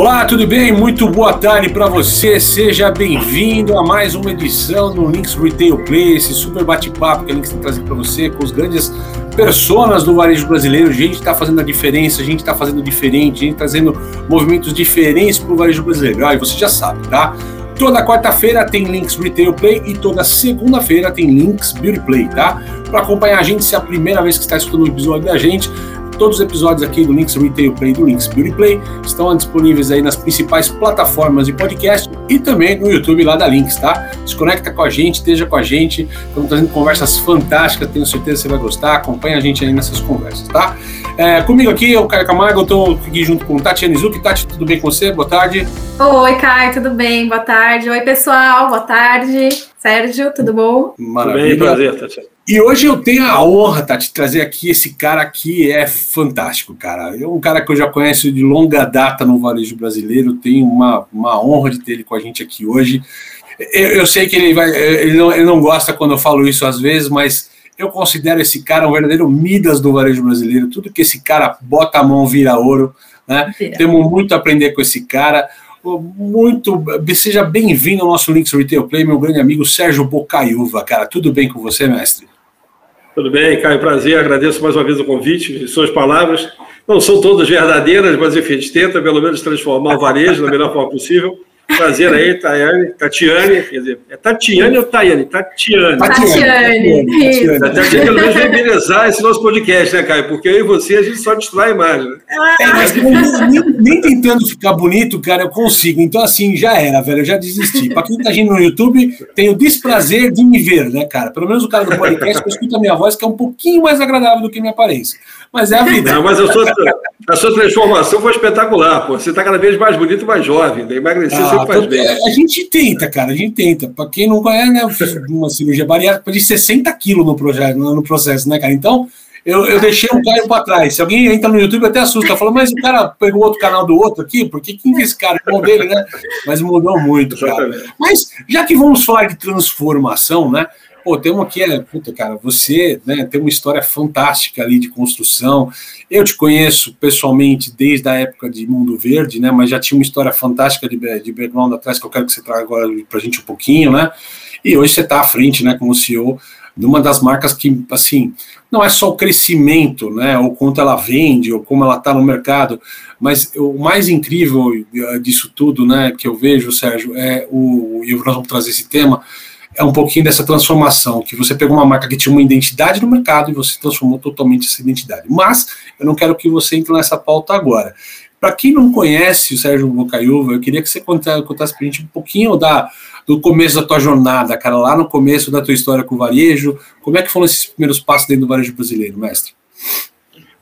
Olá, tudo bem? Muito boa tarde para você. Seja bem-vindo a mais uma edição do Links Retail Play, esse super bate-papo que a Links está trazendo para você com os grandes personas do varejo brasileiro. A gente está fazendo a diferença, a gente está fazendo diferente, a gente está trazendo movimentos diferentes para o varejo brasileiro. Ah, e você já sabe, tá? Toda quarta-feira tem Links Retail Play e toda segunda-feira tem Links Beauty Play, tá? Para acompanhar a gente, se é a primeira vez que está escutando o episódio da gente, Todos os episódios aqui do Links Retail Play e do Links Beauty Play estão disponíveis aí nas principais plataformas de podcast e também no YouTube lá da Links, tá? Se conecta com a gente, esteja com a gente. Estamos trazendo conversas fantásticas, tenho certeza que você vai gostar. Acompanha a gente aí nessas conversas, tá? É, comigo aqui, o Caio Camargo, estou aqui junto com Tati Anizuki. Tati, tudo bem com você? Boa tarde. Oi, Caio, tudo bem? Boa tarde. Oi, pessoal, boa tarde. Sérgio, tudo bom? Maravilha. Tudo bem, prazer, Tati. E hoje eu tenho a honra, tá, de trazer aqui esse cara que é fantástico, cara. É um cara que eu já conheço de longa data no varejo brasileiro, tenho uma, uma honra de ter ele com a gente aqui hoje. Eu, eu sei que ele, vai, ele, não, ele não gosta quando eu falo isso às vezes, mas eu considero esse cara um verdadeiro Midas do varejo brasileiro. Tudo que esse cara bota a mão vira ouro. Né? Temos muito a aprender com esse cara muito. Seja bem-vindo ao nosso Links Retail Play, meu grande amigo Sérgio Bocaiúva, cara. Tudo bem com você, mestre? Tudo bem, Caio, prazer. Agradeço mais uma vez o convite e suas palavras. Não são todas verdadeiras, mas enfim, a gente tenta pelo menos transformar o varejo da melhor forma possível. Prazer aí, Tayane, Tatiane, quer dizer, é Tatiane ou Tayane? Tatiane. Tatiane. Tatiane. Tatiane, pelo menos vem belezar esse nosso podcast, né, Caio? Porque eu e você, a gente só destrói a imagem. Né? É, mas nem, nem, tentando ficar bonito, cara, eu consigo. Então, assim, já era, velho, eu já desisti. Para quem tá agindo no YouTube, tem o desprazer de me ver, né, cara? Pelo menos o cara do podcast, eu escuto a minha voz, que é um pouquinho mais agradável do que minha aparência. Mas é a vida. Não, mas a sua, a sua transformação foi espetacular, pô. Você tá cada vez mais bonito mais jovem, né? emagrecer ah, faz bem. É, a gente tenta, cara, a gente tenta. Para quem não conhece, né, eu fiz uma cirurgia bariátrica de 60 quilos no, projeto, no processo, né, cara? Então, eu, eu deixei um cara para trás. Se alguém entra no YouTube, até assusta. Fala, mas o cara pegou outro canal do outro aqui, porque quem que é esse cara? O dele, né? Mas mudou muito, cara. Mas, já que vamos falar de transformação, né? Pô, tem uma que é, puta, cara, você né, tem uma história fantástica ali de construção. Eu te conheço pessoalmente desde a época de Mundo Verde, né? Mas já tinha uma história fantástica de, de background atrás que eu quero que você traga agora pra gente um pouquinho, né? E hoje você está à frente, né, como CEO de uma das marcas que, assim, não é só o crescimento, né, ou quanto ela vende, ou como ela está no mercado, mas o mais incrível eh, disso tudo, né, que eu vejo, Sérgio, é o, e nós vamos trazer esse tema, é um pouquinho dessa transformação, que você pegou uma marca que tinha uma identidade no mercado e você transformou totalmente essa identidade. Mas eu não quero que você entre nessa pauta agora. Para quem não conhece o Sérgio Bocaiúva, eu queria que você contasse, para a gente um pouquinho da, do começo da tua jornada, cara, lá no começo da tua história com o varejo. Como é que foram esses primeiros passos dentro do varejo brasileiro, mestre?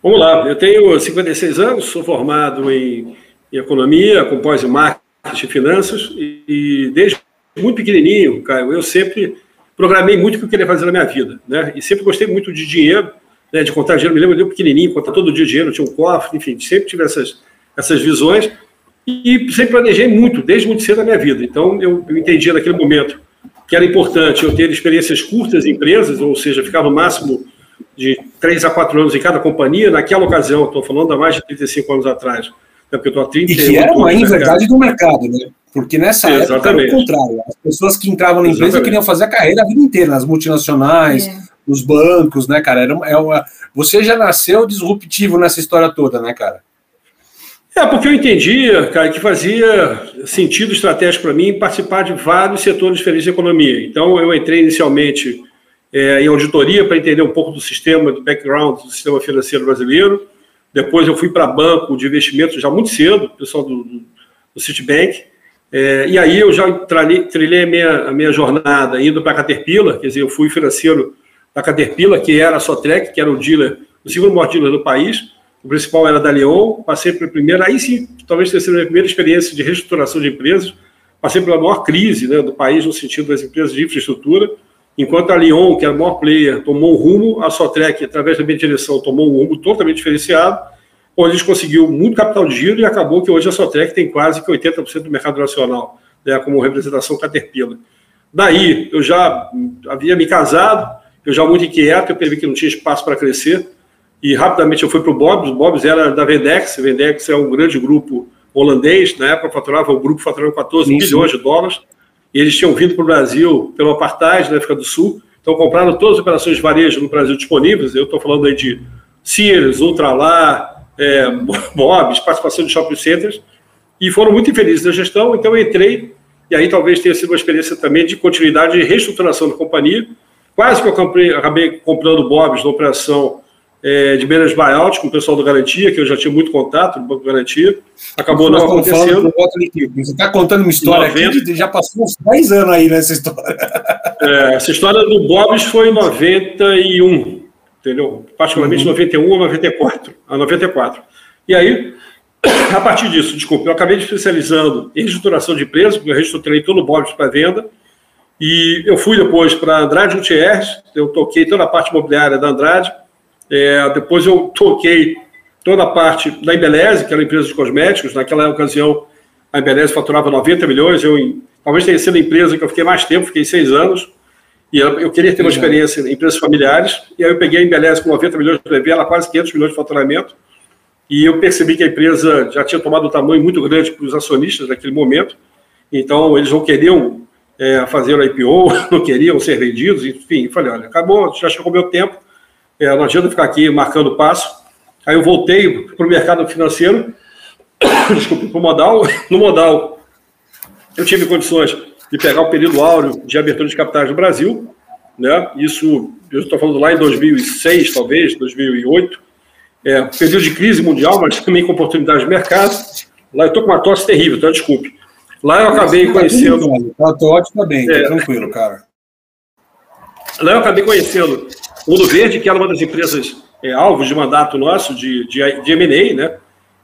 Vamos lá, eu tenho 56 anos, sou formado em, em economia, com pós em marketing e finanças, e desde muito pequenininho, Caio, eu sempre programei muito o que eu queria fazer na minha vida, né? E sempre gostei muito de dinheiro, né? De contar dinheiro. Me lembro, eu pequenininho, contar todo dia dinheiro, tinha um cofre, enfim, sempre tive essas, essas visões e sempre planejei muito, desde muito cedo na minha vida. Então, eu, eu entendi naquele momento que era importante eu ter experiências curtas em empresas, ou seja, ficar no máximo de três a quatro anos em cada companhia. Naquela ocasião, estou falando há mais de 35 anos atrás, né? porque eu estou há 30 E que era uma inverdade do mercado, né? Porque nessa época era o contrário. As pessoas que entravam na empresa Exatamente. queriam fazer a carreira a vida inteira, nas multinacionais, é. nos bancos, né, cara? Era, é uma, você já nasceu disruptivo nessa história toda, né, cara? É, porque eu entendia, cara, que fazia sentido estratégico para mim participar de vários setores diferentes da economia. Então, eu entrei inicialmente é, em auditoria para entender um pouco do sistema, do background do sistema financeiro brasileiro. Depois, eu fui para banco de investimentos já muito cedo, pessoal do, do, do Citibank. É, e aí eu já trilhei, a, minha, a minha jornada indo para a Caterpillar, quer dizer, eu fui financeiro da Caterpillar, que era a Sotrec, que era o dealer, o segundo maior dealer do país, o principal era da Leon, passei pela primeira, aí sim, talvez tenha sido a minha primeira experiência de reestruturação de empresas, passei pela maior crise né, do país no sentido das empresas de infraestrutura, enquanto a Leon, que era o maior player, tomou um rumo, a Sotrec, através da minha direção, tomou um rumo totalmente diferenciado, onde eles conseguiu muito capital de giro e acabou que hoje a Sotrec tem quase que 80% do mercado nacional, né, como representação Caterpillar. Daí, eu já havia me casado, eu já muito inquieto, eu percebi que não tinha espaço para crescer, e rapidamente eu fui para o Bob's, o Bob's era da Vendex, a Vendex é um grande grupo holandês, na época faturava, o grupo faturava 14 Isso. bilhões de dólares, e eles tinham vindo para o Brasil pelo apartheid na África do Sul, então compraram todas as operações de varejo no Brasil disponíveis, eu estou falando aí de Sears, Ultralar, é, Bob's, participação de shopping centers, e foram muito infelizes na gestão, então eu entrei, e aí talvez tenha sido uma experiência também de continuidade e reestruturação da companhia. Quase que eu comprei, acabei comprando Bob's na operação é, de menos buyout com o pessoal do Garantia, que eu já tinha muito contato no Banco Garantia. Acabou não acontecendo. Você está contando uma história 90... aqui, já passou uns 10 anos aí nessa história. É, essa história do Bob's foi em 91, entendeu? Particularmente uhum. 91 a 94, a 94. E aí, a partir disso, desculpa, eu acabei me especializando em reestruturação de empresas, porque eu reestruturei todo o Bob's para venda, e eu fui depois para Andrade Gutierrez, eu toquei toda a parte imobiliária da Andrade, é, depois eu toquei toda a parte da Embeleze, que era uma empresa de cosméticos. Naquela ocasião, a Embeleze faturava 90 milhões. Eu, talvez tenha sido a empresa que eu fiquei mais tempo, fiquei seis anos. E eu queria ter uma experiência em empresas familiares. E aí eu peguei a Embeleze com 90 milhões de levei ela quase 500 milhões de faturamento. E eu percebi que a empresa já tinha tomado um tamanho muito grande para os acionistas naquele momento. Então, eles não queriam é, fazer o IPO, não queriam ser vendidos. Enfim, falei, olha, acabou, já chegou meu tempo é, não adianta ficar aqui marcando passo. Aí eu voltei para o mercado financeiro, desculpe, para o modal. No modal, eu tive condições de pegar o período áureo de abertura de capitais no Brasil. Né? Isso, eu estou falando lá em 2006, talvez, 2008. É, período de crise mundial, mas também com oportunidade de mercado. Lá eu estou com uma tosse terrível, então desculpe. Lá eu acabei tá conhecendo. Tá, tô ótimo, tá bem, tá é, tranquilo, cara. Lá eu acabei conhecendo Mundo Verde, que era uma das empresas é, alvos de mandato nosso, de, de, de M&A, né?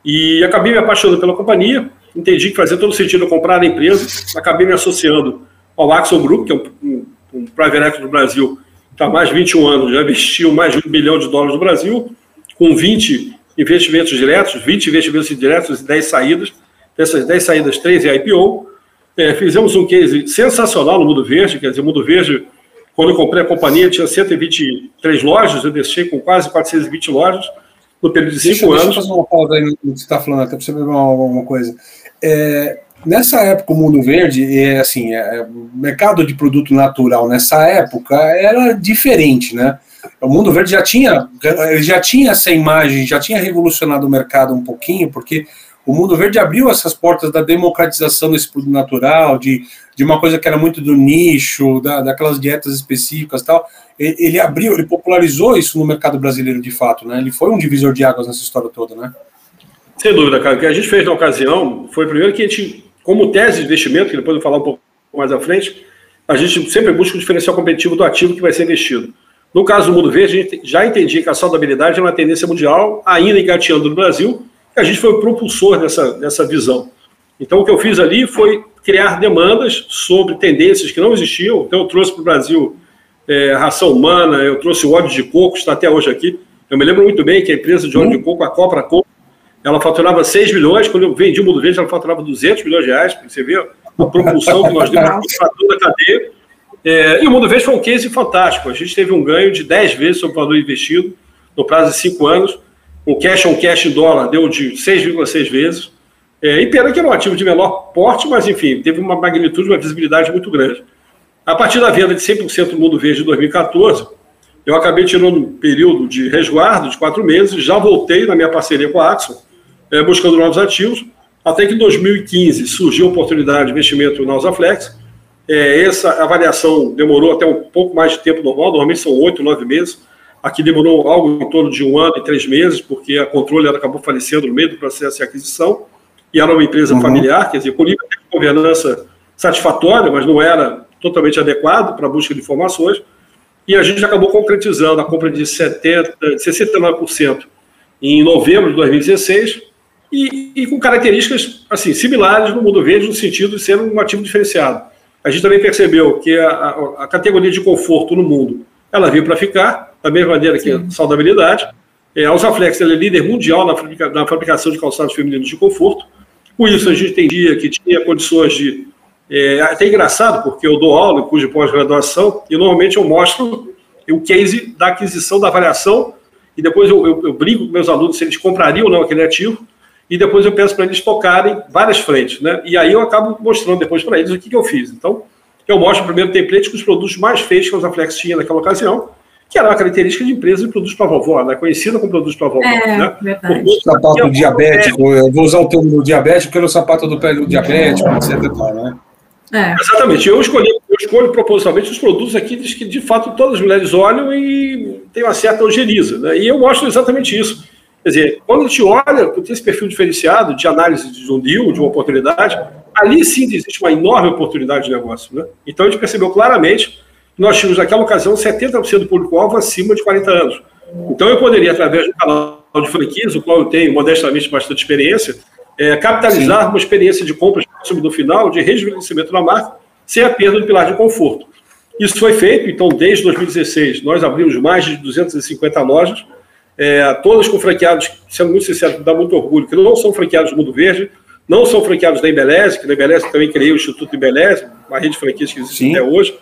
E acabei me apaixonando pela companhia, entendi que fazia todo sentido eu comprar a empresa, acabei me associando ao Axel Group, que é um, um, um private equity do Brasil, que há mais de 21 anos, já investiu mais de um bilhão de dólares no Brasil, com 20 investimentos diretos, 20 investimentos indiretos e 10 saídas. Dessas 10 saídas, 3 é IPO. É, fizemos um case sensacional no Mundo Verde, quer dizer, o Mundo Verde quando eu comprei a companhia, tinha 123 lojas, eu deixei com quase 420 lojas no período de cinco anos. Deixa eu fazer uma pausa aí no que você está falando, até para você ver uma, coisa. É, nessa época, o Mundo Verde, é, assim, é, o mercado de produto natural nessa época era diferente, né? O Mundo Verde já tinha, já tinha essa imagem, já tinha revolucionado o mercado um pouquinho, porque o Mundo Verde abriu essas portas da democratização desse produto natural, de, de uma coisa que era muito do nicho, da, daquelas dietas específicas e tal. Ele, ele, abriu, ele popularizou isso no mercado brasileiro de fato, né? Ele foi um divisor de águas nessa história toda, né? Sem dúvida, cara. O que a gente fez na ocasião foi primeiro que a gente, como tese de investimento, que depois eu vou falar um pouco mais à frente, a gente sempre busca o diferencial competitivo do ativo que vai ser investido. No caso do Mundo Verde, a gente já entendia que a saudabilidade é uma tendência mundial, ainda engateando no Brasil, a gente foi o propulsor dessa, dessa visão. Então, o que eu fiz ali foi criar demandas sobre tendências que não existiam. Então, eu trouxe para o Brasil é, ração humana, eu trouxe o óleo de coco, está até hoje aqui. Eu me lembro muito bem que a empresa de óleo de coco, a Copra Coco, ela faturava 6 milhões, quando eu vendi o Mundo Verde, ela faturava 200 milhões de reais, você vê a propulsão que nós demos para toda a cadeia. É, e o Mundo Verde foi um case fantástico. A gente teve um ganho de 10 vezes sobre o valor investido no prazo de 5 anos. O cash on cash dólar deu de 6,6 vezes. É, e pena que era um ativo de menor porte, mas enfim, teve uma magnitude, uma visibilidade muito grande. A partir da venda de 100% do Mundo Verde de 2014, eu acabei tirando um período de resguardo de quatro meses, já voltei na minha parceria com a Axon, é, buscando novos ativos, até que em 2015 surgiu a oportunidade de investimento na Usaflex. É, essa avaliação demorou até um pouco mais de tempo normal, normalmente são oito, nove meses. Aqui demorou algo em torno de um ano e três meses, porque a controle acabou falecendo no meio do processo de aquisição, e era uma empresa uhum. familiar, quer dizer, com nível de governança satisfatória, mas não era totalmente adequado para a busca de informações, e a gente acabou concretizando a compra de 70, 69% em novembro de 2016, e, e, com características assim similares no mundo verde, no sentido de ser um ativo diferenciado. A gente também percebeu que a, a, a categoria de conforto no mundo ela veio para ficar, da mesma maneira que a saudabilidade. É, a Usaflex é líder mundial na, fabrica, na, fabricação de calçados femininos de conforto. Com isso, a gente entendia que tinha condições de. É, até engraçado, porque eu dou aula, cujo pós-graduação, e normalmente eu mostro o case da aquisição, da avaliação, e depois eu, eu, eu brinco com meus alunos se eles comprariam ou não aquele ativo. e depois eu peço para eles focarem várias frentes, né? E aí eu acabo mostrando depois para eles o que, que eu fiz. Então, eu mostro o primeiro template com os produtos mais feios que a Flex tinha naquela ocasião, que era uma característica de empresa de produtos para vovó, né? conhecida como produtos para vovó. É, né? verdade. Sapato diabético, eu vou usar o termo diabético, porque é o sapato do pé do diabético, etc. Né? É. Exatamente. Eu escolhi, eu escolho propositalmente os produtos aqui que de fato todas as mulheres olham e tem uma certa ojeriza. Né? E eu mostro exatamente isso. Quer dizer, quando a gente olha, tem esse perfil diferenciado de análise de um deal, de uma oportunidade, ali sim existe uma enorme oportunidade de negócio. Né? Então a gente percebeu claramente que nós tínhamos naquela ocasião 70% do público-alvo acima de 40 anos. Então eu poderia, através do canal de franquias, o qual eu tenho modestamente bastante experiência, é, capitalizar sim. uma experiência de compras do final, de rejuvenescimento da marca, sem a perda do pilar de conforto. Isso foi feito, então, desde 2016, nós abrimos mais de 250 lojas, é, todas com franqueados, sendo muito sincero, dá muito orgulho, que não são franqueados do Mundo Verde, não são franqueados da Embeleze, que na Embeleze também criei o Instituto Embeleze, uma rede de franquias que existe Sim. até hoje.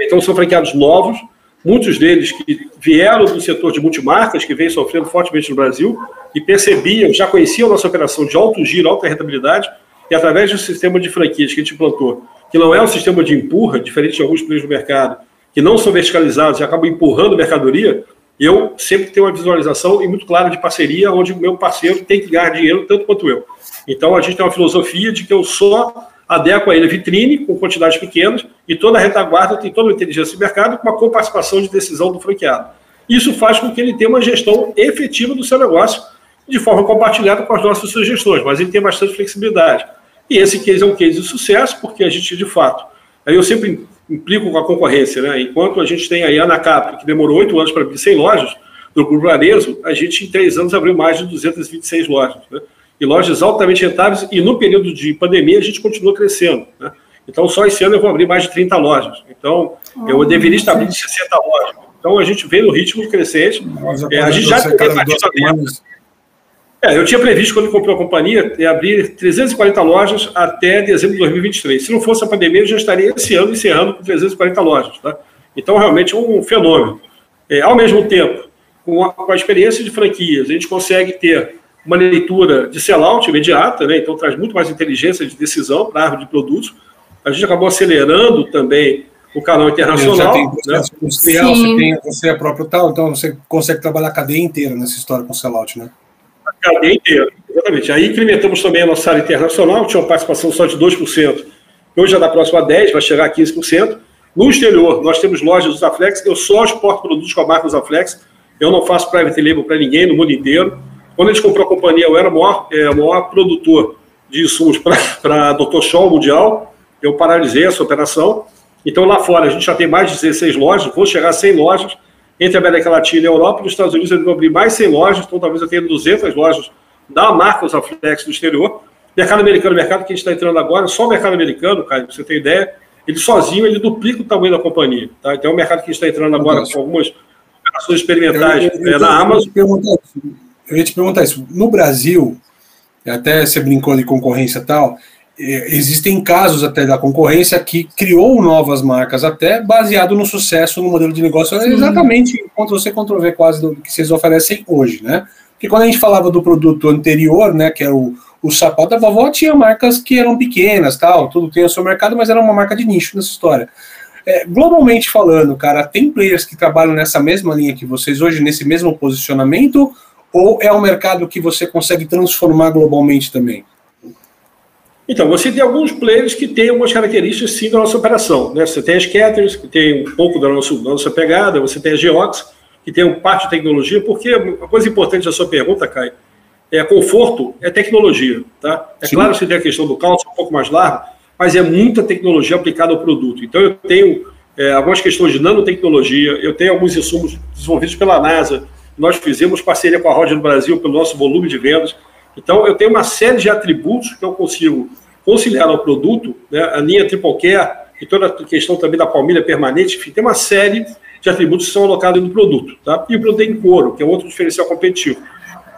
Então são franqueados novos, muitos deles que vieram do setor de multimarcas, que vem sofrendo fortemente no Brasil, e percebiam, já conheciam nossa operação de alto giro, alta rentabilidade, e através do sistema de franquias que a gente implantou, que não é um sistema de empurra, diferente de alguns players do mercado, que não são verticalizados e acabam empurrando mercadoria, eu sempre tenho uma visualização e muito clara de parceria, onde o meu parceiro tem que ganhar dinheiro tanto quanto eu. Então a gente tem uma filosofia de que eu só adequo a ele a vitrine com quantidades pequenas e toda a retaguarda tem toda a inteligência de mercado com uma coparticipação de decisão do franqueado. Isso faz com que ele tenha uma gestão efetiva do seu negócio de forma compartilhada com as nossas sugestões, mas ele tem bastante flexibilidade. E esse case é um case de sucesso, porque a gente, de fato, aí eu sempre implico com a concorrência, né? Enquanto a gente tem aí a Anacap, que demorou oito anos para abrir 100 lojas, do Grupo Varejo, a gente em três anos abriu mais de 226 lojas, né? E lojas altamente rentáveis, e no período de pandemia a gente continua crescendo, né? Então, só esse ano eu vou abrir mais de 30 lojas. Então, eu oh, deveria estar abrindo 60 lojas. Então, a gente vem no ritmo crescente. É, a gente já tem é, eu tinha previsto, quando comprou a companhia, abrir 340 lojas até dezembro de 2023. Se não fosse a pandemia, eu já estaria esse ano encerrando com 340 lojas. Tá? Então, realmente é um fenômeno. É, ao mesmo tempo, com a, com a, experiência de franquias, a gente consegue ter uma leitura de sellout imediata, né? então traz muito mais inteligência de decisão para a árvore de produtos. A gente acabou acelerando também o canal internacional. Você tem né? industrial, você tem você é próprio tal, então você consegue trabalhar a cadeia inteira nessa história com sellout, né? cadeia inteira, exatamente. Aí incrementamos também a nossa área internacional, tinha uma participação só de 2%, hoje já dá próximo a 10%, vai chegar a 15%. No exterior, nós temos lojas do Zaflex, eu só exporto produtos com a marca Zaflex, eu não faço private label para ninguém no mundo inteiro. Quando a gente comprou a companhia, eu era o maior, é, o maior produtor de insumos para Dr. Shaw Mundial, eu paralisei essa operação. Então, lá fora, a gente já tem mais de 16 lojas, vou chegar a 100 lojas, entre a América Latina e a Europa. Nos Estados Unidos, eles vão abrir mais 100 lojas, então talvez eu tenha 200 lojas da marca Usaflex no exterior. Mercado americano, mercado que a gente está entrando agora, só o mercado americano, cara, para você ter ideia, ele sozinho ele duplica o tamanho da companhia. Tá? Então é um mercado que a gente está entrando agora com algumas operações experimentais eu, eu, eu, é, na Amazon. Eu ia te perguntar isso. No Brasil, até você brincou de concorrência e tal, é, existem casos até da concorrência que criou novas marcas, até baseado no sucesso no modelo de negócio, Sim. exatamente contra você controver quase do que vocês oferecem hoje, né? Porque quando a gente falava do produto anterior, né, que era o, o sapato da vovó, tinha marcas que eram pequenas, tal, tudo tem o seu mercado, mas era uma marca de nicho nessa história. É, globalmente falando, cara, tem players que trabalham nessa mesma linha que vocês hoje, nesse mesmo posicionamento, ou é um mercado que você consegue transformar globalmente também? Então, você tem alguns players que têm algumas características, sim, da nossa operação. Né? Você tem a Scatters, que tem um pouco da nossa, da nossa pegada, você tem a Geox, que tem um parte de tecnologia, porque uma coisa importante da sua pergunta, Caio, é conforto, é tecnologia. Tá? É sim. claro que você tem a questão do cálcio um pouco mais largo, mas é muita tecnologia aplicada ao produto. Então, eu tenho é, algumas questões de nanotecnologia, eu tenho alguns insumos desenvolvidos pela NASA, nós fizemos parceria com a Roger no Brasil pelo nosso volume de vendas. Então, eu tenho uma série de atributos que eu consigo conciliar ao produto, né, a linha Triple Care e toda a questão também da palmilha permanente, enfim, tem uma série de atributos que são alocados no produto. Tá? E o produto tem couro, que é outro diferencial competitivo.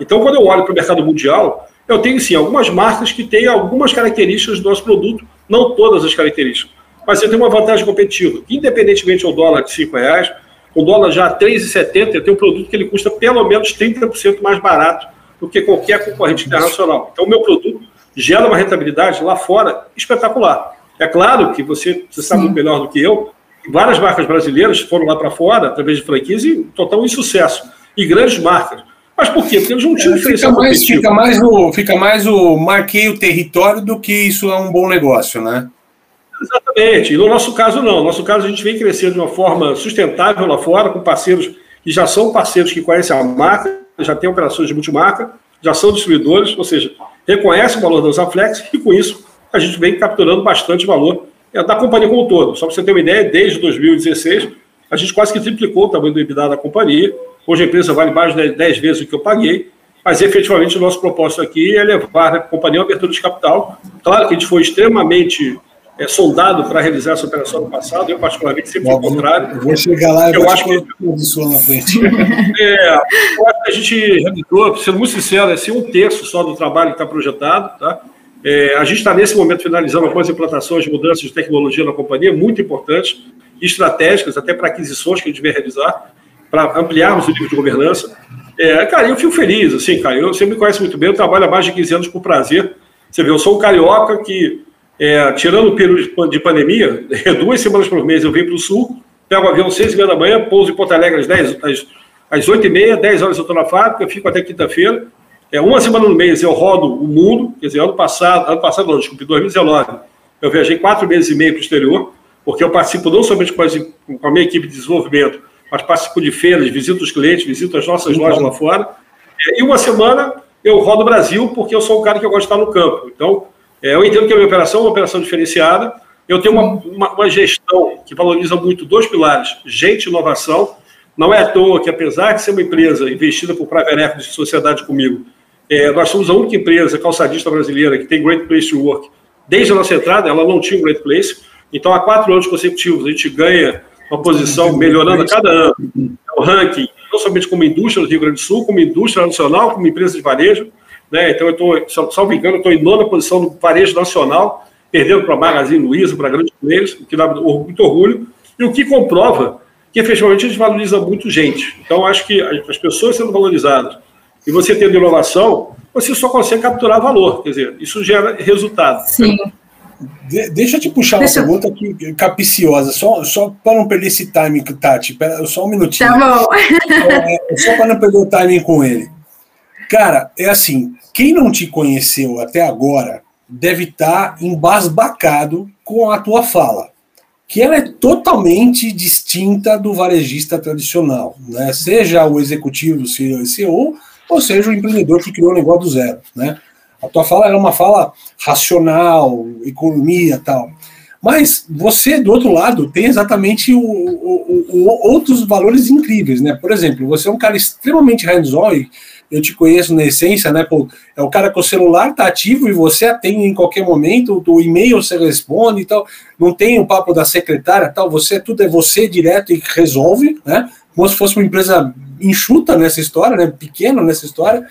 Então, quando eu olho para o mercado mundial, eu tenho sim algumas marcas que têm algumas características do nosso produto, não todas as características, mas eu tenho uma vantagem competitiva. Independentemente do dólar de 5 reais, o dólar já a 3,70, eu tenho um produto que ele custa pelo menos 30% mais barato do que qualquer concorrente internacional. Então, o meu produto gera uma rentabilidade lá fora espetacular. É claro que você, você sabe muito melhor do que eu, várias marcas brasileiras foram lá para fora, através de franquias, e total insucesso. E grandes marcas. Mas por quê? Porque eles não tinham é, diferencial fica mais, fica mais o Fica mais o marquei o território do que isso é um bom negócio, né? Exatamente. E no nosso caso, não. No nosso caso, a gente vem crescendo de uma forma sustentável lá fora, com parceiros que já são parceiros que conhecem a marca, já têm operações de multimarca, já são distribuidores, ou seja, reconhecem o valor da Usaflex e, com isso, a gente vem capturando bastante valor é, da companhia como um todo. Só para você ter uma ideia, desde 2016, a gente quase que triplicou o tamanho do EBITDA da companhia. Hoje a empresa vale mais de 10 vezes o que eu paguei, mas efetivamente o nosso propósito aqui é levar a companhia a abertura de capital. Claro que a gente foi extremamente é, soldado para realizar essa operação no passado, eu particularmente sempre fui contrário. Eu vou chegar lá e eu acho que na frente. É, eu acho que a gente realizou, sendo muito sincero, é assim, um terço só do trabalho que está projetado, tá? É, a gente está nesse momento finalizando algumas implantações de mudanças de tecnologia na companhia, muito importantes, estratégicas, até para aquisições que a gente vai realizar, para ampliarmos o nível de governança. É, cara, eu fico feliz, assim, cara, eu, você me conhece muito bem, eu trabalho há mais de 15 anos por prazer. Você vê, eu sou um carioca que, é, tirando o período de pandemia, duas semanas por mês eu venho para o sul, pego o avião às 6 e meia da manhã, pouso em Porto Alegre às, 10, às, às 8 e meia, 10 horas eu estou na fábrica, fico até quinta-feira, é, uma semana no mês eu rodo o mundo, quer dizer, ano passado, ano passado, não, desculpe, 2019, eu viajei quatro meses e meio para o exterior, porque eu participo não somente com, as, com a minha equipe de desenvolvimento, mas participo de feiras, visito os clientes, visito as nossas lojas lá fora. É, e uma semana eu rodo o Brasil, porque eu sou um cara que eu gosto de estar no campo. Então, é, eu entendo que a minha operação é uma operação diferenciada. Eu tenho uma, uma, uma gestão que valoriza muito dois pilares: gente e inovação. Não é à toa que, apesar de ser uma empresa investida por private equity de sociedade comigo, é, nós somos a única empresa calçadista brasileira que tem Great Place to Work. Desde a nossa entrada, ela não tinha um Great Place. Então, há quatro anos consecutivos, a gente ganha uma posição melhorando a cada ano. É o ranking, não somente como indústria do Rio Grande do Sul, como indústria nacional, como empresa de varejo. Né? Então, eu estou, salvo engano, estou em nona posição no varejo nacional, perdendo para Magazine Luiza, para grandes players, o que dá muito orgulho, e o que comprova que, efetivamente, a gente valoriza muito gente. Então, acho que as pessoas sendo valorizadas e você tendo inovação, você só consegue capturar valor. Quer dizer, isso gera resultado. Sim. De, deixa eu te puxar deixa uma pergunta aqui, capiciosa, só, só para não perder esse timing, Tati. Pera, só um minutinho. Tá bom. É, só para não perder o timing com ele. Cara, é assim: quem não te conheceu até agora deve estar tá embasbacado com a tua fala que ela é totalmente distinta do varejista tradicional, né? Seja o executivo, CEO, CEO ou seja, o empreendedor que criou o negócio do zero, né? A tua fala é uma fala racional, economia tal. Mas você, do outro lado, tem exatamente o, o, o, outros valores incríveis, né? Por exemplo, você é um cara extremamente hands-on, eu te conheço na essência, né? É o cara que o celular tá ativo e você atende em qualquer momento, o e-mail você responde e tal, não tem o papo da secretária tal, você tudo é você direto e resolve, né? Como se fosse uma empresa enxuta nessa história, né? Pequena nessa história.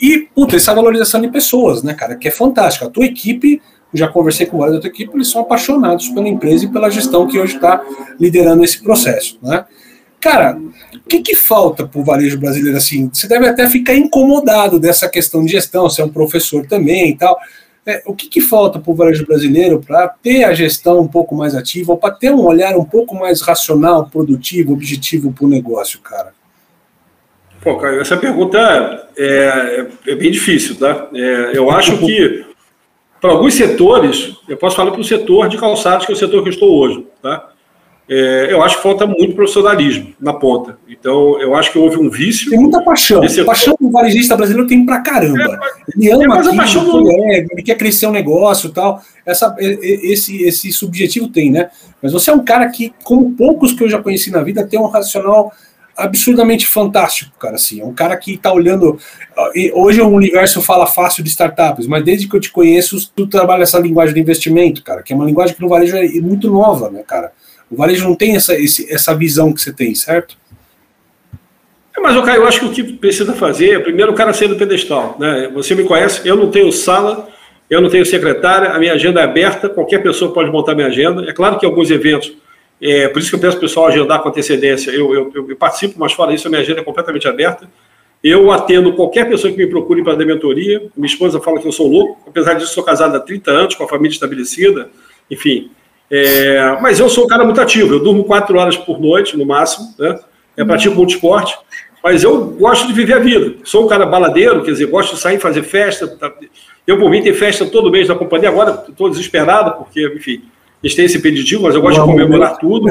E, puta, essa valorização de pessoas, né, cara, que é fantástica. A tua equipe, já conversei com vários da tua equipe, eles são apaixonados pela empresa e pela gestão que hoje está liderando esse processo, né? Cara, o que, que falta para o varejo brasileiro assim? Você deve até ficar incomodado dessa questão de gestão, você é um professor também e tal. É, o que, que falta para o varejo brasileiro para ter a gestão um pouco mais ativa, para ter um olhar um pouco mais racional, produtivo, objetivo para o negócio, cara? Pô, Caio, essa pergunta é, é bem difícil, tá? É, eu acho que para alguns setores, eu posso falar para o setor de calçados, que é o setor que eu estou hoje, tá? É, eu acho que falta muito profissionalismo na ponta. Então, eu acho que houve um vício. Tem muita paixão. Setor... Paixão que o varejista brasileiro tem pra caramba. É, ele ama é, aquilo, paixão do... é, ele quer crescer um negócio e tal. Essa, esse, esse subjetivo tem, né? Mas você é um cara que, como poucos que eu já conheci na vida, tem um racional absurdamente fantástico, cara. Assim, é um cara que está olhando. Hoje o universo fala fácil de startups, mas desde que eu te conheço, tu trabalha essa linguagem de investimento, cara, que é uma linguagem que no varejo é muito nova, né, cara? O varejo não tem essa, esse, essa visão que você tem, certo? É, mas, Caio, eu acho que o que precisa fazer é, primeiro, o cara sair do pedestal. Né? Você me conhece, eu não tenho sala, eu não tenho secretária, a minha agenda é aberta, qualquer pessoa pode montar minha agenda. É claro que alguns eventos é, por isso que eu peço o pessoal agendar com antecedência. Eu, eu, eu, participo, mas fora isso, a minha agenda é completamente aberta. Eu atendo qualquer pessoa que me procure para dar mentoria. Minha esposa fala que eu sou louco, apesar disso, sou casado há 30 anos, com a família estabelecida, enfim. É, mas eu sou um cara muito ativo, eu durmo quatro horas por noite, no máximo, né? É, pratico muito esporte, mas eu gosto de viver a vida. Sou um cara baladeiro, quer dizer, gosto de sair, fazer festa. Eu, por mim, tenho festa todo mês na companhia. Agora estou desesperado, porque, enfim, eles têm esse impeditivo, mas eu gosto de comemorar tudo.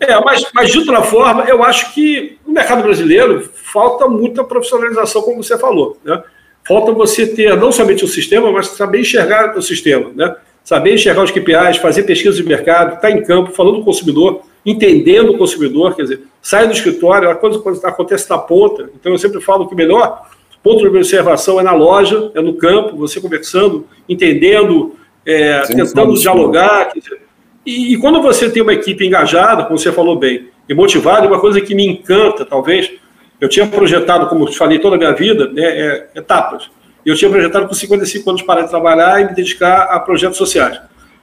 É, mas, mas, de outra forma, eu acho que no mercado brasileiro falta muita profissionalização, como você falou. Né? Falta você ter não somente o sistema, mas saber enxergar o sistema. Né? Saber enxergar os KPIs, fazer pesquisa de mercado, estar tá em campo, falando com o consumidor, entendendo o consumidor, quer dizer, sai do escritório, a coisa acontece na ponta. Então eu sempre falo que o melhor ponto de observação é na loja, é no campo, você conversando, entendendo, é, tentando dialogar. Dizer, e, e, quando você tem uma equipe engajada, como você falou bem, e motivada, uma coisa que me encanta, talvez, eu tinha projetado, como eu falei toda a minha vida, né, é, etapas. Eu tinha projetado com 55 anos parar de trabalhar e me dedicar a projetos sociais.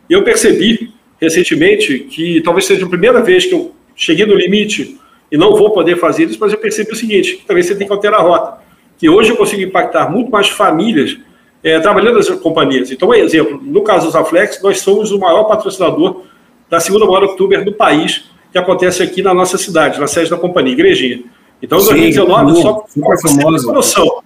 E eu percebi recentemente que talvez seja a primeira vez que eu cheguei no limite e não vou poder fazer isso, mas eu percebi o seguinte, que talvez você tem que alterar a rota. Que hoje eu consigo impactar muito mais famílias é, trabalhando nas companhias. Então, exemplo, no caso do Zaflex, nós somos o maior patrocinador da segunda maior outubro do país, que acontece aqui na nossa cidade, na sede da companhia, Igrejinha. Então, em 2019, Sim, só para noção,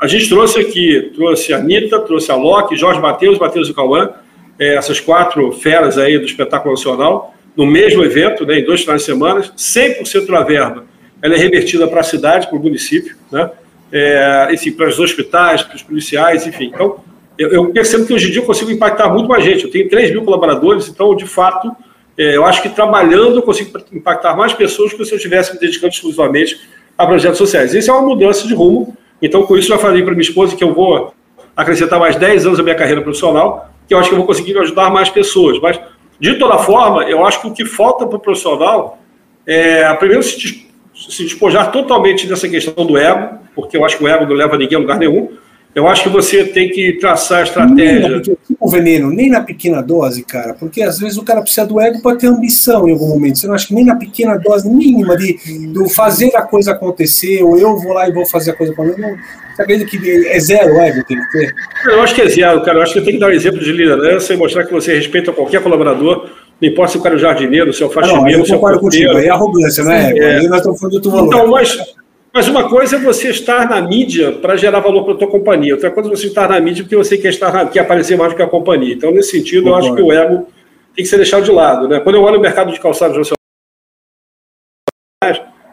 a gente trouxe aqui, trouxe a Anitta, trouxe a Loki, Jorge Matheus, Matheus e Cauã, é, essas quatro feras aí do espetáculo nacional, no mesmo evento, né, em dois finais de semana, 100% da verba, ela é revertida para a cidade, para o município, né, é, enfim, para os hospitais, para os policiais, enfim. Então, eu, eu, percebo que hoje em dia eu consigo impactar muito mais gente. Eu tenho 3 mil colaboradores, então, de fato, é, eu acho que trabalhando eu consigo impactar mais pessoas que se eu estivesse me dedicando exclusivamente a projetos sociais. Isso é uma mudança de rumo. Então, com isso, já falei para minha esposa que eu vou acrescentar mais 10 anos à minha carreira profissional que eu acho que eu vou conseguir ajudar mais pessoas. Mas, de toda forma, eu acho que o que falta para o profissional é, primeiro, se, se despojar totalmente dessa questão do ego, porque eu acho que o ego não leva ninguém a lugar nenhum. Eu acho que você tem que traçar a estratégia. o veneno, nem na pequena dose, cara, porque às vezes o cara precisa do ego para ter ambição em algum momento. Você não acha que nem na pequena dose mínima de do fazer a coisa acontecer, ou eu vou lá e vou fazer a coisa para mim, não, você acredita que é zero o ego tem que ter? Eu acho que é zero, cara. Eu acho que tem que dar um exemplo de liderança e mostrar que você respeita qualquer colaborador, não importa se o cara é jardineiro, se é o faxineiro, não, se é o contigo, é arrogância, né? É. Aí nós estamos falando do valor. Então, mas, mas uma coisa é você estar na mídia para gerar valor para a tua companhia. Outra coisa é você estar na mídia porque você quer, estar na, quer aparecer mais do que a companhia. Então, nesse sentido, eu acho que o ego tem que ser deixado de lado. Né? Quando eu olho o mercado de calçados nacionais,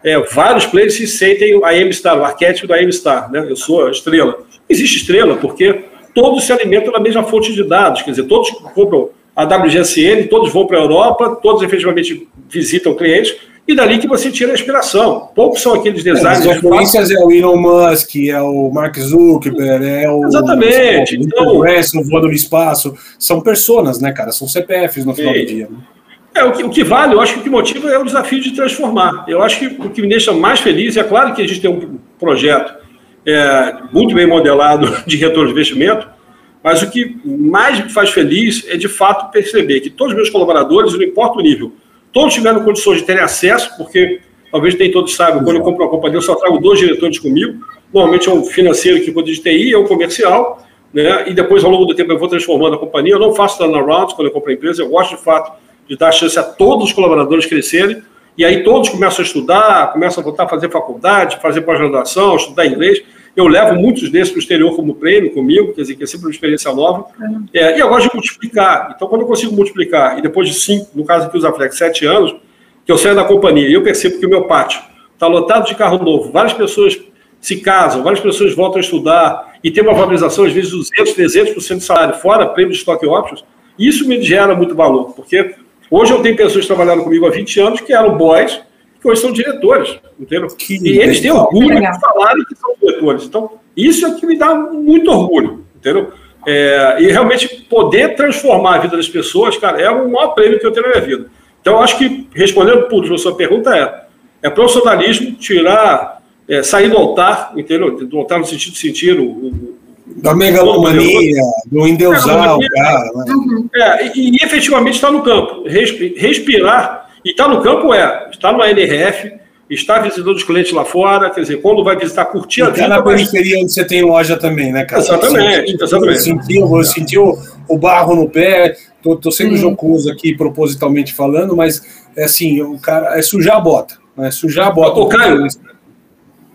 é, vários players se sentem a M-Star, o arquétipo da M-Star, né? Eu sou a estrela. Existe estrela porque todos se alimentam da mesma fonte de dados, quer dizer, todos compram a WGSN, todos vão para a Europa, todos efetivamente visitam clientes, e dali que você tira a inspiração. Poucos são aqueles designers. É, as influências é o Elon Musk, é o Mark Zuckerberg, é o. Exatamente. O, então, o Wesson voando no espaço. São personas, né, cara? São CPFs no final do dia. Né? É, o que, o que vale, eu acho que o que motiva é o desafio de transformar. Eu acho que o que me deixa mais feliz, é claro que a gente tem um projeto é, muito bem modelado de retorno de investimento, mas o que mais me faz feliz é, de fato, perceber que todos os meus colaboradores, não importa o nível, todos tiveram condições de terem acesso, porque talvez nem todos saibam, quando eu compro uma companhia, eu só trago dois diretores comigo, normalmente é um financeiro que cuida de TI, é um comercial, né? e depois, ao longo do tempo, eu vou transformando a companhia. Eu não faço turnaround quando eu compro a empresa, eu gosto, de fato, de dar chance a todos os colaboradores crescerem, e aí todos começam a estudar, começam a voltar a fazer faculdade, fazer pós-graduação, estudar inglês. Eu levo muitos desses para o exterior como prêmio comigo, quer dizer, que é sempre uma experiência nova. É, e eu gosto de multiplicar. Então, quando eu consigo multiplicar, e depois de cinco, no caso aqui os Aflex, sete anos, que eu saio da companhia e eu percebo que o meu pátio está lotado de carro novo, várias pessoas se casam, várias pessoas voltam a estudar e tem uma valorização, às vezes, 200, 300% de salário, fora prêmio de stock options, isso me gera muito valor, porque Hoje eu tenho pessoas trabalhando comigo há 20 anos que eram boys, que hoje são diretores, entendeu? Que e eles têm orgulho de falarem que são diretores. Então, isso é que me dá muito orgulho, entendeu? É, e realmente poder transformar a vida das pessoas, cara, é o maior prêmio que eu tenho na minha vida. Então, eu acho que, respondendo por a sua pergunta, é, é profissionalismo, tirar, é, sair do altar, entendeu? Do altar no sentido de sentir o, o da megalomania, do endeusar o cara. Né? Uhum. É, e, e, efetivamente está no campo. Respirar, e está no campo é, está no NRF, está visitando os clientes lá fora, quer dizer, quando vai visitar, curtir a vida. na periferia mas... onde você tem loja também, né, cara? Exatamente, eu exatamente. Eu senti, eu senti o, o barro no pé, tô, tô sendo hum. jocoso aqui, propositalmente falando, mas, é assim, o cara, é sujar a bota, né? Sujar a bota. Ô, Caio,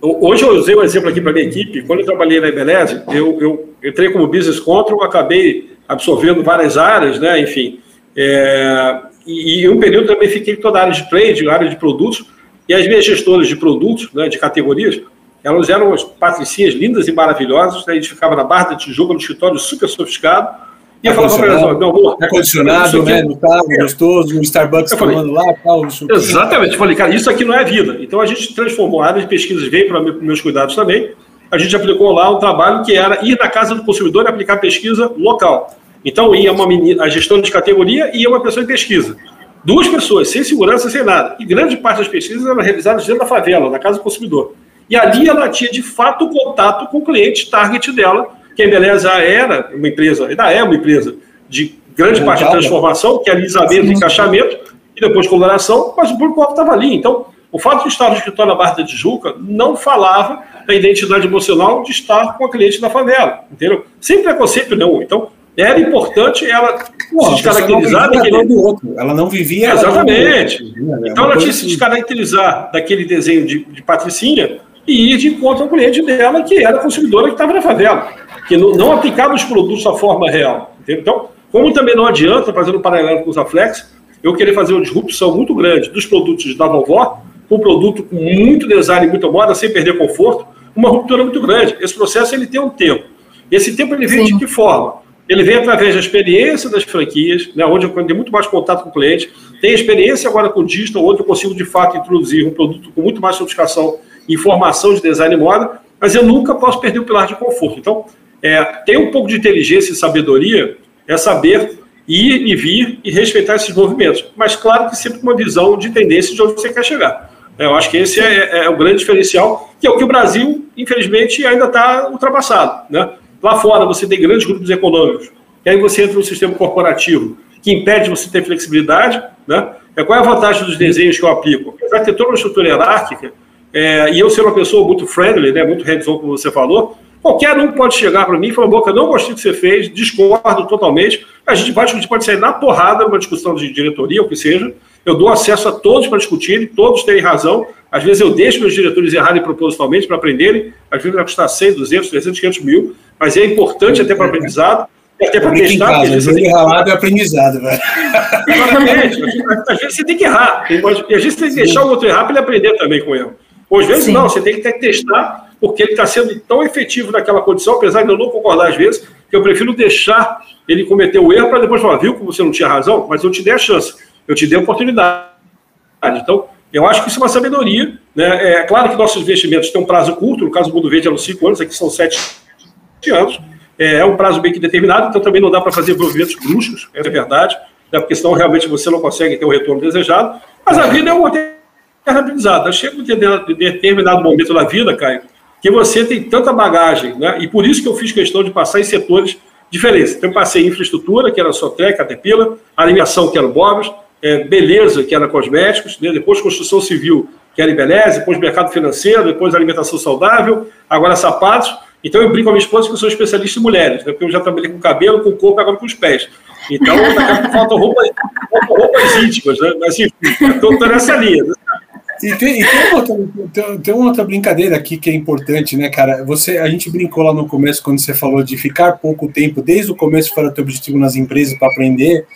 hoje eu usei um exemplo aqui para minha equipe, quando eu trabalhei na Embeleze, eu, eu entrei como business control, acabei absorvendo várias áreas, né, enfim, é, e, e um período também fiquei em toda a área de trade, área de produtos, e as minhas gestoras de produtos, né, de categorias, elas eram as patricinhas lindas e maravilhosas, né, a gente ficava na Barra da Tijuca, no escritório super sofiscado, e eu falava para elas, meu amor... Ar-condicionado, né, no carro, gostoso, um Starbucks eu falei, lá, tal, Exatamente, eu falei, cara, isso aqui não é vida. Então a gente transformou a área de pesquisas, veio para meus cuidados também, a gente aplicou lá um trabalho que era ir na casa do consumidor e aplicar pesquisa local. Então ia uma menina, a gestão de categoria e ia uma pessoa em pesquisa. Duas pessoas, sem segurança, sem nada. E grande parte das pesquisas eram realizadas dentro da favela, na casa do consumidor. E ali ela tinha, de fato, contato com o cliente target dela, que a Embeleza era uma empresa, ainda é uma empresa de grande é parte de transformação, que é alisamento encaixamento, e depois coloração, mas o público estava ali. Então, o fato de estar no escritório na Barra da Tijuca não falava da identidade emocional de estar com a cliente da favela, entendeu? Sem preconceito não. Então, era importante ela Pô, se descaracterizar daquele. Do outro. Ela não vivia. Exatamente. Ela então ela tinha que se descaracterizar daquele desenho de, de Patricinha e ir de encontro ao cliente dela, que era a consumidora que estava na favela, que não, não aplicava os produtos da forma real. Entendeu? Então, como também não adianta, fazendo um paralelo com os Aflex, eu querer fazer uma disrupção muito grande dos produtos da vovó, com um produto com muito design e muita moda, sem perder conforto, uma ruptura muito grande. Esse processo ele tem um tempo. Esse tempo ele vem Sim. de que forma? Ele vem através da experiência das franquias, né, onde eu tenho muito mais contato com o cliente. Tem experiência agora com o digital, onde eu consigo de fato introduzir um produto com muito mais sofisticação, informação de design e moda, mas eu nunca posso perder o pilar de conforto. Então, é, ter um pouco de inteligência e sabedoria é saber ir e vir e respeitar esses movimentos. Mas, claro que sempre com uma visão de tendência de onde você quer chegar. É, eu acho que esse é, é, o grande diferencial, que é o que o Brasil, infelizmente, ainda está ultrapassado. Né? Lá fora você tem grandes grupos econômicos, e aí você entra no sistema corporativo, que impede você ter flexibilidade. Né? É, qual é a vantagem dos desenhos que eu aplico? Apesar de ter toda uma estrutura hierárquica, é, e eu ser uma pessoa muito friendly, né, muito hands-on, como você falou, qualquer um pode chegar para mim e falar, Boca, não gostei do que você fez, discordo totalmente, a gente vai pode sair na porrada, uma discussão de diretoria, ou o que seja, eu dou acesso a todos para discutirem, todos terem razão, às vezes eu deixo meus diretores errarem propositalmente para aprenderem, às vezes vai custar 100, 200, 300, 500 mil, mas é importante até para aprendizado, e até para testar. Casa, às vezes errado é aprendizado, velho. Exatamente. Às vezes você tem que errar, e às vezes você tem que deixar o outro errar para ele aprender também com erro. Ou às vezes Sim. não, você tem que testar, porque ele está sendo tão efetivo naquela condição, apesar de eu não concordar às vezes, que eu prefiro deixar ele cometer o erro para depois falar, viu como você não tinha razão, mas eu te dei a chance, eu te dei a oportunidade. Então, eu acho que isso é uma sabedoria. Né? É claro que nossos investimentos têm um prazo curto, no caso do Mundo Verde eram cinco anos, aqui são sete anos. É, é um prazo bem que determinado, então também não dá para fazer movimentos bruscos, é verdade, né? porque senão realmente você não consegue ter o retorno desejado. Mas a vida é um aprendizado. Chega um determinado momento da vida, Caio, que você tem tanta bagagem, né? e por isso que eu fiz questão de passar em setores diferentes. Então, eu passei em infraestrutura, que era Sotrec, Caterpillar, alimentação, que era o Bobos, é, beleza, que era cosméticos, né? depois construção civil, que era Embeleze, depois mercado financeiro, depois alimentação saudável, agora sapatos. Então eu brinco com a minha esposa que eu sou especialista em mulheres, né? porque eu já trabalhei com cabelo, com corpo, agora com os pés. Então, faltam roupas, roupas íntimas, né? Mas enfim, estou nessa linha. Né? E tem, e tem, outra, tem, tem, uma outra brincadeira aqui que é importante, né, cara? Você, a gente brincou lá no começo quando você falou de ficar pouco tempo, desde o começo para o teu objetivo nas empresas para aprender,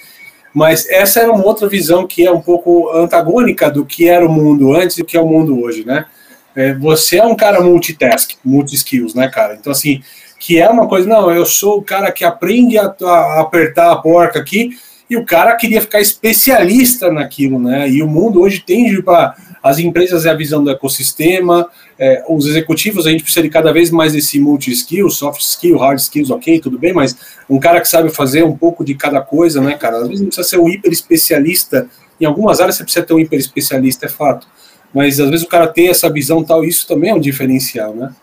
mas essa era uma outra visão que é um pouco antagônica do que era o mundo antes e o que é o mundo hoje, né? É, você é um cara multitask, multi-skills, né, cara? Então, assim, que é uma coisa, não, eu sou o cara que aprende a, a apertar a porca aqui, e o cara queria ficar especialista naquilo, né? E o mundo hoje tende para as empresas é a visão do ecossistema, é, os executivos a gente precisa de cada vez mais desse multi-skill, soft skill, hard skills, ok, tudo bem, mas um cara que sabe fazer um pouco de cada coisa, né, cara? Às vezes não precisa ser um hiper especialista, em algumas áreas você precisa ter um hiper especialista, é fato, mas às vezes o cara tem essa visão tal, isso também é um diferencial, né?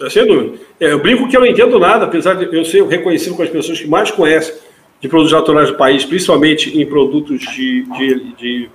É, sem dúvida. É, eu brinco que eu não entendo nada, apesar de eu ser reconhecido com as pessoas que mais conhecem de produtos naturais do país, principalmente em produtos de, de, de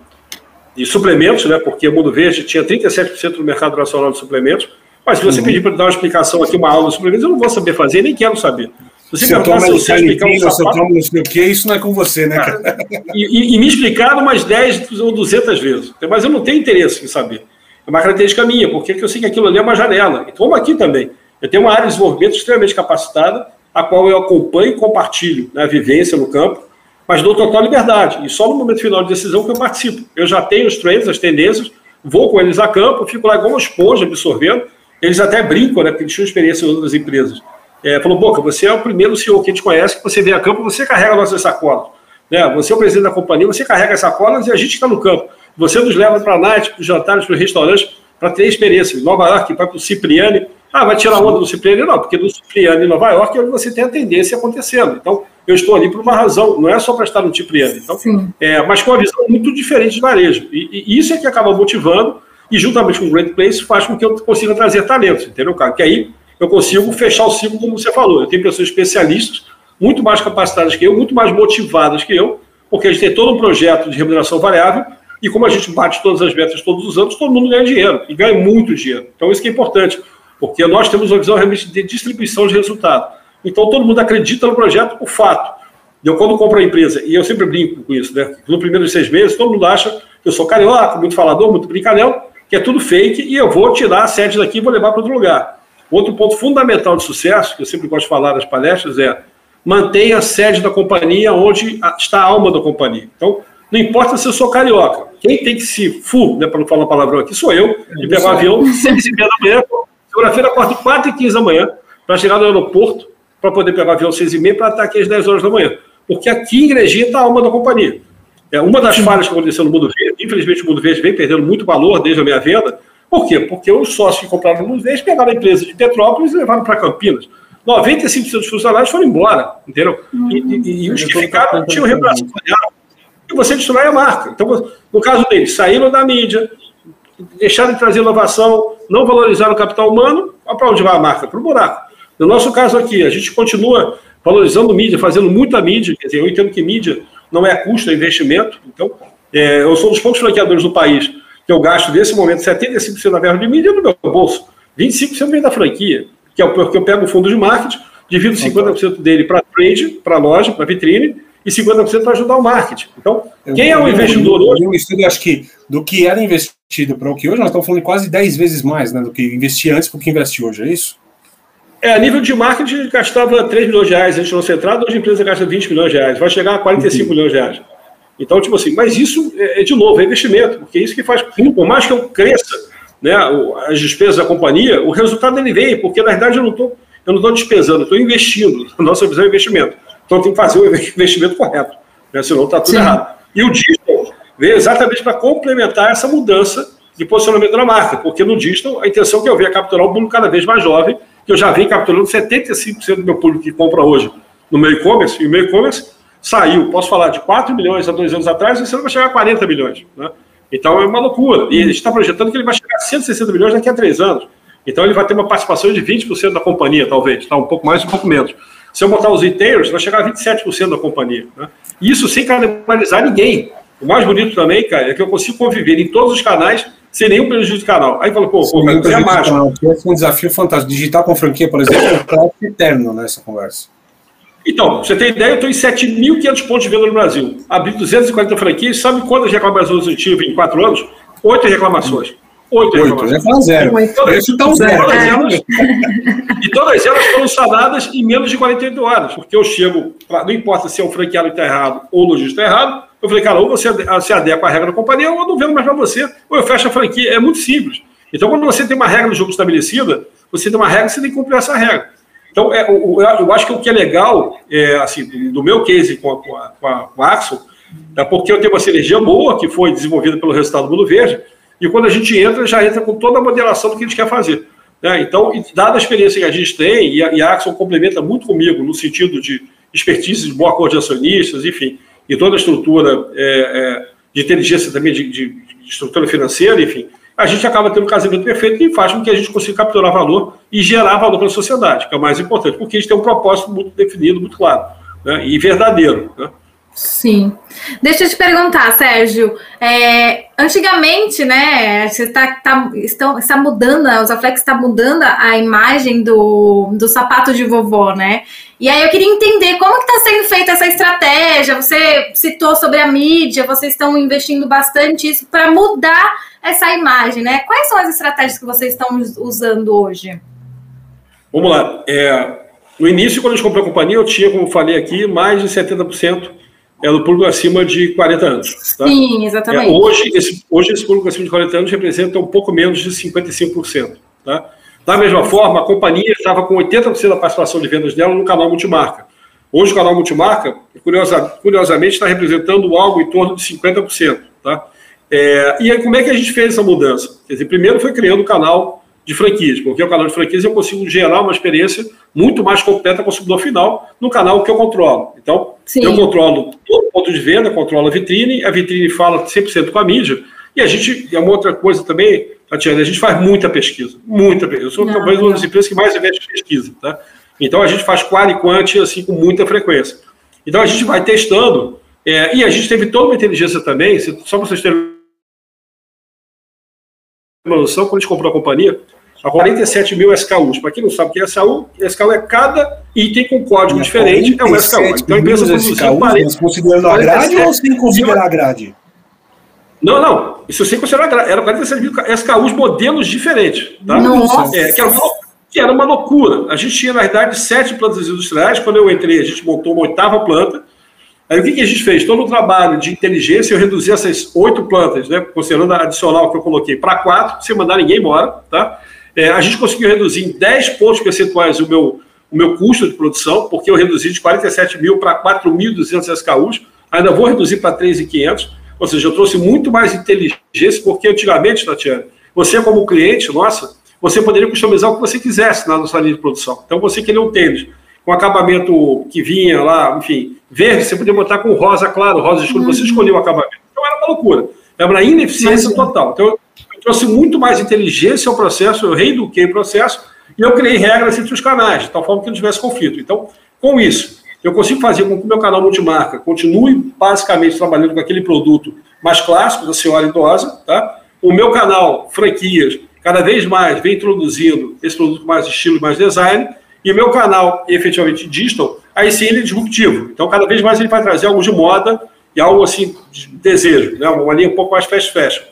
de suplementos, né, porque o Mundo Verde tinha 37% do mercado nacional de suplementos, mas se você uhum. pedir para dar uma explicação aqui, uma aula de suplementos, eu não vou saber fazer, nem quero saber. Se você se você explicar um sapato... Toma não sei o que, isso não é com você, né, cara? E, e, me explicaram umas 10 ou 200 vezes, mas eu não tenho interesse em saber. É uma característica minha, porque eu sei que aquilo ali é uma janela, e como aqui também. Eu tenho uma área de desenvolvimento extremamente capacitada, a qual eu acompanho e compartilho né, a vivência no campo, mas dou total liberdade. E só no momento final de decisão que eu participo. Eu já tenho os trends, as tendências, vou com eles a campo, fico lá igual uma esponja absorvendo. Eles até brincam, né? Porque eles tinham experiência em outras empresas. É, falou, Boca, você é o primeiro CEO que a gente conhece que você vem a campo, você carrega nossas sacolas. Né? Você é o presidente da companhia, você carrega as sacolas e a gente está no campo. Você nos leva para a night, para os jantares, para os restaurantes, para ter experiência. Em Nova York, vai para o Cipriani. Ah, vai tirar onda do Cipriani? Não, porque do Cipriani em Nova York é onde você tem a tendência acontecendo. Então, eu estou ali por uma razão, não é só para estar no Cipriani. Então, é, mas com uma visão muito diferente de varejo. E, e, isso é que acaba motivando, e juntamente com o Great Place, faz com que eu consiga trazer talentos, entendeu, cara? Que aí eu consigo fechar o ciclo, como você falou. Eu tenho pessoas especialistas, muito mais capacitadas que eu, muito mais motivadas que eu, porque a gente tem todo um projeto de remuneração variável, e como a gente bate todas as metas todos os anos, todo mundo ganha dinheiro, e ganha muito dinheiro. Então, isso que é importante, porque nós temos uma visão realmente de distribuição de resultado. Então, todo mundo acredita no projeto, o fato. Eu, quando compro a empresa, e eu sempre brinco com isso, né? No primeiro seis meses, todo mundo acha que eu sou carioca, muito falador, muito brincalhão, que é tudo fake, e eu vou tirar a sede daqui e vou levar para outro lugar. Outro ponto fundamental de sucesso, que eu sempre gosto de falar nas palestras, é mantenha a sede da companhia onde está a alma da companhia. Então, não importa se eu sou carioca. Quem tem que se fu, né, para não falar palavrão aqui, sou eu, de pegar o avião 6 e meia da manhã, segunda-feira, acordo 4 e 15 da manhã, para chegar no aeroporto, para poder pegar o avião 6 e meia, para estar aqui às 10 horas da manhã. Porque aqui em Igrejinha está a alma da companhia. É uma das falhas que aconteceu no Mundo Verde, infelizmente o Mundo Verde vem perdendo muito valor desde a minha venda, por quê? Porque os sócios que compraram no Nordeste pegaram a empresa de Petrópolis e levaram para Campinas. 95% dos funcionários foram embora, entendeu? E, e, e os que ficaram tinham remuneração variável. E você destrói a marca. Então, no caso deles, saíram da mídia, deixaram de trazer inovação, não valorizaram o capital humano, para onde vai a marca? Para o buraco. No nosso caso aqui, a gente continua valorizando mídia, fazendo muita mídia, quer dizer, eu entendo que mídia não é custo, é investimento. Então, é, eu sou um dos poucos franqueadores do país que eu gasto nesse momento 75% da verba de mídia no meu bolso. 25% vem da franquia, que é o que eu pego o fundo de marketing, divido 50% dele para trade, para loja, para vitrine, e 50% para ajudar o marketing. Então, quem é o investidor hoje? Eu estudo, acho que do que era investido para o que hoje, nós estamos falando quase 10 vezes mais né, do que investia antes para o que investe hoje, é isso? É, a nível de marketing, gastava 3 milhões de reais antes de concentrado, hoje a empresa gasta 20 milhões de reais, vai chegar a 45 uhum. milhões de reais. Então, tipo assim, mas isso é, é, de novo, é investimento, porque é isso que faz, por mais que eu cresça né, as despesas da companhia, o resultado ele vem, porque na verdade eu não estou eu não estou despesando, estou investindo. A nossa visão é investimento. Então tem que fazer o investimento correto, né, senão está tudo Sim. errado. E o digital veio exatamente para complementar essa mudança de posicionamento da marca, porque no digital a intenção é que eu venha capturar um público cada vez mais jovem, que eu já venho capturando 75% do meu público que compra hoje no meu e-commerce, e o meu e-commerce saiu, posso falar, de 4 milhões há dois anos atrás, e esse ano vai chegar a 40 milhões. Né? Então é uma loucura. E a gente está projetando que ele vai chegar a 160 milhões daqui a três anos. Então ele vai ter uma participação de 20% da companhia, talvez, tá? um pouco mais, um pouco menos. Se eu botar os retailers, vai chegar a 27% da companhia. Né? Isso sem canibalizar ninguém. O mais bonito também, cara, é que eu consigo conviver em todos os canais sem nenhum prejuízo de canal. Aí fala, pô, pô mas é mágico. É um desafio fantástico. Digital com franquia, por exemplo, é um eterno nessa conversa. Então, você tem ideia, eu estou em 7.500 pontos de venda no Brasil. Abri 240 franquias. Sabe quantas reclamações eu tive em quatro anos? Oito reclamações. Oito reclamações. Oito, zero. Todas, Esse tá zero. Todas elas, e todas elas foram sanadas em menos de 48 horas. Porque eu chego, pra, não importa se é o franqueado que está errado ou o lojista está errado, eu falei, cara, ou você se adequa à regra da companhia, ou eu não vendo mais para você, ou eu fecho a franquia. É muito simples. Então, quando você tem uma regra do jogo estabelecida, você tem uma regra, você tem que cumprir essa regra. Então, é, eu acho que o que é legal, é, assim, do meu case com a, com a, com a, com Axel, é porque eu tenho uma sinergia boa que foi desenvolvida pelo resultado do Mundo Verde, e quando a gente entra, já entra com toda a modelação do que a gente quer fazer. Né? Então, dada a experiência que a gente tem, e a, e a Axel complementa muito comigo no sentido de expertise de boa cor de acionistas, enfim, e toda a estrutura é, é, de inteligência também, de, de estrutura financeira, enfim, a gente acaba tendo um casamento perfeito que faz com que a gente consiga capturar valor e gerar valor para a sociedade, que é o mais importante, porque a gente tem um propósito muito definido, muito claro, né, e verdadeiro. Né? Sim. Deixa eu te perguntar, Sérgio. É, antigamente, né, você está tá, estão, está mudando, a Usaflex está mudando a imagem do, do sapato de vovó, né? E aí eu queria entender como está sendo feita essa estratégia. Você citou sobre a mídia, vocês estão investindo bastante isso para mudar essa imagem, né? Quais são as estratégias que vocês estão usando hoje? Vamos lá. É, no início, quando a gente comprou a companhia, eu tinha, como falei aqui, mais de 70% é do público acima de 40 anos. Tá? Sim, exatamente. É, hoje, esse, hoje, esse público acima de 40 anos representa um pouco menos de 55%. Tá? Da mesma forma, a companhia estava com 80% da participação de vendas dela no canal multimarca. Hoje, o canal multimarca, curiosa, curiosamente, está representando algo em torno de 50%. Tá? É, e aí, como é que a gente fez essa mudança? Quer dizer, primeiro foi criando o canal de franquias, porque o canal de franquias eu consigo gerar uma experiência muito mais completa para o consumidor final no canal que eu controlo. Então, Sim. eu controlo todo o ponto de venda, controlo a vitrine, a vitrine fala 100% com a mídia, e a gente, é uma outra coisa também, Tatiana, a gente faz muita pesquisa, muita pesquisa. Eu sou não, talvez uma das empresas que mais investe em pesquisa, tá? Então, a gente faz qual e quant, assim, com muita frequência. Então, a gente vai testando, é, e a gente teve toda uma inteligência também, só para vocês terem uma noção, quando a gente comprou a companhia, a 47 mil SKUs. Para quem não sabe o que é SKU, SKU é cada item com código diferente, é um SKU. Então a empresa produziu 40, considerando a grade ou sem considerar a grade? Não, não. Isso sem considerar a grade. Era 47 mil SKUs modelos diferentes. Tá? Nossa. É, que, era uma, que era uma loucura. A gente tinha, na verdade, sete plantas industriais. Quando eu entrei, a gente montou uma oitava planta. Aí o que, que a gente fez? Todo o trabalho de inteligência, eu reduzi essas oito plantas, né, considerando a adicional que eu coloquei, para quatro, sem mandar ninguém embora. Tá? É, a gente conseguiu reduzir em 10 pontos percentuais o meu, o meu custo de produção, porque eu reduzi de 47 mil para 4.200 SKUs, ainda vou reduzir para 3.500, ou seja, eu trouxe muito mais inteligência, porque antigamente, Tatiana, você como cliente, nossa, você poderia customizar o que você quisesse na nossa linha de produção. Então, você queria um tênis com acabamento que vinha lá, enfim, verde, você podia botar com rosa claro, rosa escuro, uhum. você escolheu o acabamento. Então, era uma loucura. Era uma ineficiência Mas, total. Então, trouxe muito mais inteligência ao processo, eu reeduquei o processo e eu criei regras entre os canais, de tal forma que não tivesse conflito. Então, com isso, eu consigo fazer com que o meu canal multimarca continue basicamente trabalhando com aquele produto mais clássico da senhora idosa, tá? O meu canal franquias cada vez mais vem introduzindo esse produto mais estilo, mais design, e meu canal efetivamente digital, aí sim ele é disruptivo. Então, cada vez mais ele vai trazer algo de moda e algo assim de desejo, né? uma linha um pouco mais fast fashion.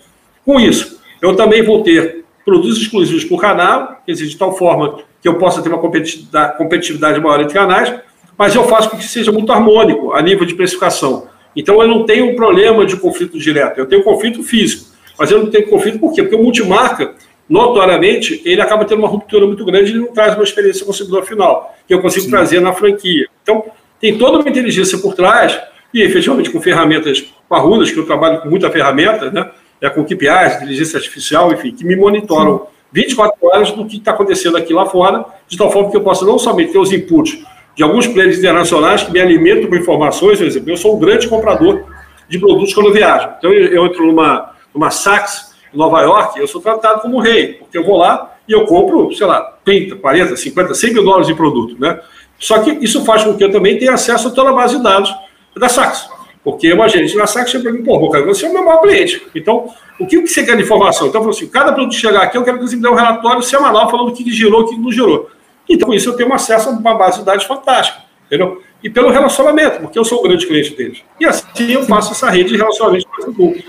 Com isso, eu também vou ter produtos exclusivos por canal, quer dizer, de tal forma que eu possa ter uma competitividade maior entre canais, mas eu faço com que seja muito harmônico a nível de precificação. Então, eu não tenho um problema de conflito direto, eu tenho conflito físico, mas eu não tenho conflito por quê? Porque o multimarca, notoriamente, ele acaba tendo uma ruptura muito grande e não traz uma experiência consumidor final, que eu consigo Sim. trazer na franquia. Então, tem toda uma inteligência por trás, e efetivamente com ferramentas parrudas, que eu trabalho com muita ferramenta, né? É, com KPIs, inteligência artificial, enfim, que me monitoram 24 horas do que está acontecendo aqui lá fora, de tal forma que eu possa não somente ter os inputs de alguns players internacionais que me alimentam com informações, por exemplo, eu sou um grande comprador de produtos quando eu viajo. Então, eu, eu entro numa, numa Saks, em Nova York, eu sou tratado como rei, porque eu vou lá e eu compro, sei lá, 30, 40, 50, 100 mil dólares de produto, né? Só que isso faz com que eu também tenha acesso a toda a base de dados da Saks. Porque uma gerente na SAC chega para mim, pô, cara, você é o meu maior cliente. Então, o que você quer de informação? Então, eu falo assim, cada produto chegar aqui, eu quero que você me dê um relatório semanal falando o que gerou, o que não gerou. Então, com isso, eu tenho acesso a uma base de dados fantástica, entendeu? E pelo relacionamento, porque eu sou o grande cliente deles. E assim eu faço essa rede de relacionamento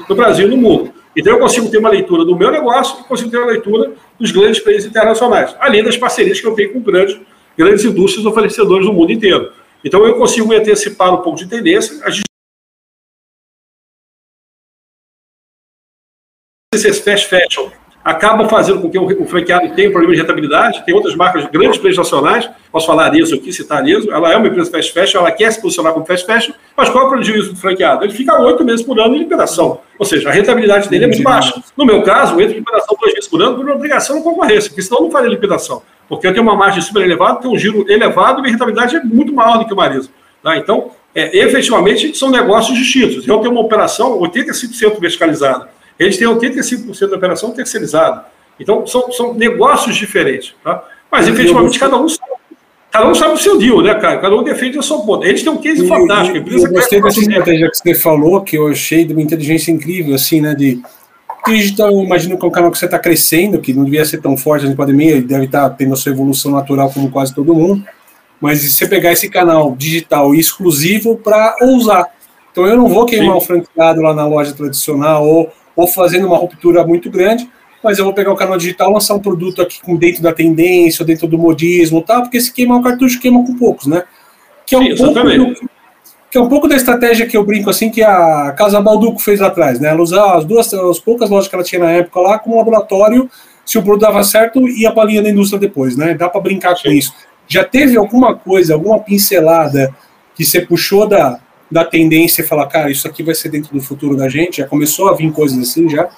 no Brasil e no mundo. Então, eu consigo ter uma leitura do meu negócio e consigo ter uma leitura dos grandes players internacionais, além das parcerias que eu tenho com grandes, grandes indústrias oferecedores do mundo inteiro. Então, eu consigo antecipar um pouco de tendência. A gente esse fast fashion acaba fazendo com que o franqueado tenha um problema de rentabilidade. Tem outras marcas, grandes players nacionais, posso falar Arezo aqui, citar Arezo, ela é uma empresa fast fashion, ela quer se posicionar como fast fashion, mas qual é o prejuízo do franqueado? Ele fica oito meses por ano em liberação, ou seja, a rentabilidade dele é muito baixa. No meu caso, eu entro em liberação duas vezes por ano por uma obrigação de concorrência, porque senão eu não faria liquidação, porque eu tenho uma margem super elevada, tenho um giro elevado minha rentabilidade é muito maior do que o Arezo. Tá? Então, é, efetivamente, são negócios distintos. Eu tenho uma operação 85% verticalizada eles têm 85% da operação terceirizada. Então, são, são negócios diferentes. Tá? Mas, efetivamente, cada um sabe, cada um sabe o seu deal, né, cara? Cada um defende a sua ponta. Eles têm um case e, fantástico. E, eu gostei dessa estratégia que você falou, que eu achei de uma inteligência incrível, assim, né? De digital, eu imagino que é um canal que você está crescendo, que não devia ser tão forte na pandemia, ele deve estar tá tendo a sua evolução natural como quase todo mundo. Mas se você pegar esse canal digital exclusivo para ousar. Então eu não vou queimar Sim. o franqueado lá na loja tradicional ou, ou fazendo uma ruptura muito grande, mas eu vou pegar o canal digital, lançar um produto aqui com dentro da tendência, dentro do modismo, tal, porque se queimar o cartucho queima com poucos, né? Que é um Sim, pouco do, que é um pouco da estratégia que eu brinco assim que a Casa Balduco fez lá atrás, né? Ela usava as duas, as poucas lojas que ela tinha na época lá como laboratório, se o produto dava certo, ia para a linha da indústria depois, né? Dá para brincar Sim. com isso. Já teve alguma coisa, alguma pincelada que você puxou da, da tendência e falar, cara, isso aqui vai ser dentro do futuro da gente? Já começou a vir coisas assim já?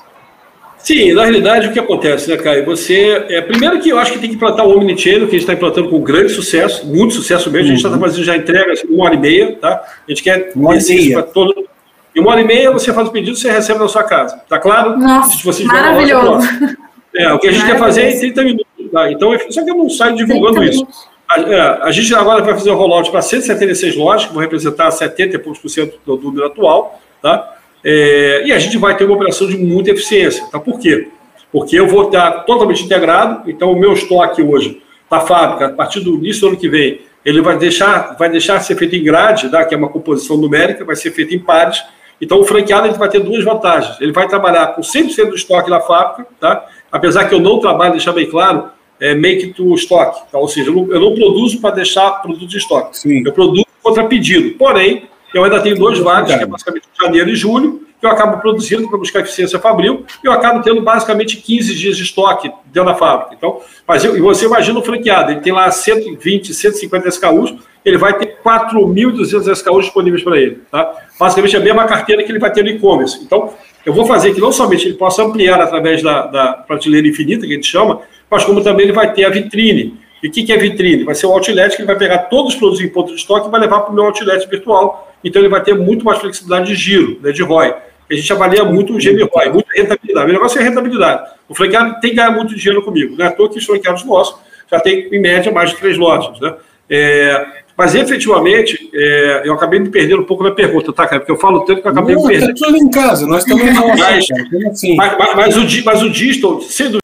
Sim, na realidade o que acontece, né, Caio? Você. É, primeiro que eu acho que tem que implantar o Omnichannel, que a gente está implantando com grande sucesso, muito sucesso mesmo. Uhum. A gente está uhum. fazendo já entregas uma hora e meia, tá? A gente quer uma hora e meia. todo. Em uma hora e meia você faz o pedido e você recebe na sua casa. Tá claro? Nossa, Se você maravilhoso. Loja, é, o que a gente quer fazer é em 30 minutos. Tá? Então, só que eu não saio divulgando isso. A, é, a, gente agora vai fazer o rollout para 176 lojas, que vão representar 70 e poucos por cento do número atual, tá? É, e a gente vai ter uma operação de muita eficiência. Tá? Por quê? Porque eu vou estar totalmente integrado, então o meu estoque hoje da fábrica, a partir do início do ano que vem, ele vai deixar, vai deixar de ser feito em grade, tá? que é uma composição numérica, vai ser feito em pares. Então o franqueado ele vai ter duas vantagens. Ele vai trabalhar com 100% do estoque da fábrica, tá? apesar que eu não trabalho, deixar bem claro, é make to stock, tá? ou seja, eu não, eu não produzo para deixar produto de estoque. Sim. Eu produzo contra pedido. Porém, eu ainda tenho dois vales, que é basicamente janeiro e julho, que eu acabo produzindo para buscar eficiência fabril, e eu acabo tendo basicamente 15 dias de estoque dentro da fábrica. Então, mas eu, e você imagina o franqueado, ele tem lá 120, 150 SKUs, ele vai ter 4.200 SKUs disponíveis para ele. Tá? Basicamente é a mesma carteira que ele vai ter no e-commerce. Então, eu vou fazer que não somente ele possa ampliar através da, da prateleira infinita, que a gente chama, mas como também ele vai ter a vitrine. E o que, que é vitrine? Vai ser o outlet que ele vai pegar todos os produtos em ponto de estoque e vai levar para o meu outlet virtual. Então ele vai ter muito mais flexibilidade de giro, né, de ROI. A gente avalia muito o GMROI, muita rentabilidade. O negócio é rentabilidade. O franqueado tem que ganhar muito dinheiro comigo. Não é à toa que os franqueados nossos já tem, em média, mais de três lojas. Né? É, mas, efetivamente, é, eu acabei me perdendo um pouco na pergunta, tá, cara? Porque eu falo tanto que eu acabei não, me perdendo. Tá tudo em casa, nós também não. mas, assim. mas, mas, mas, o, mas o Distal, sendo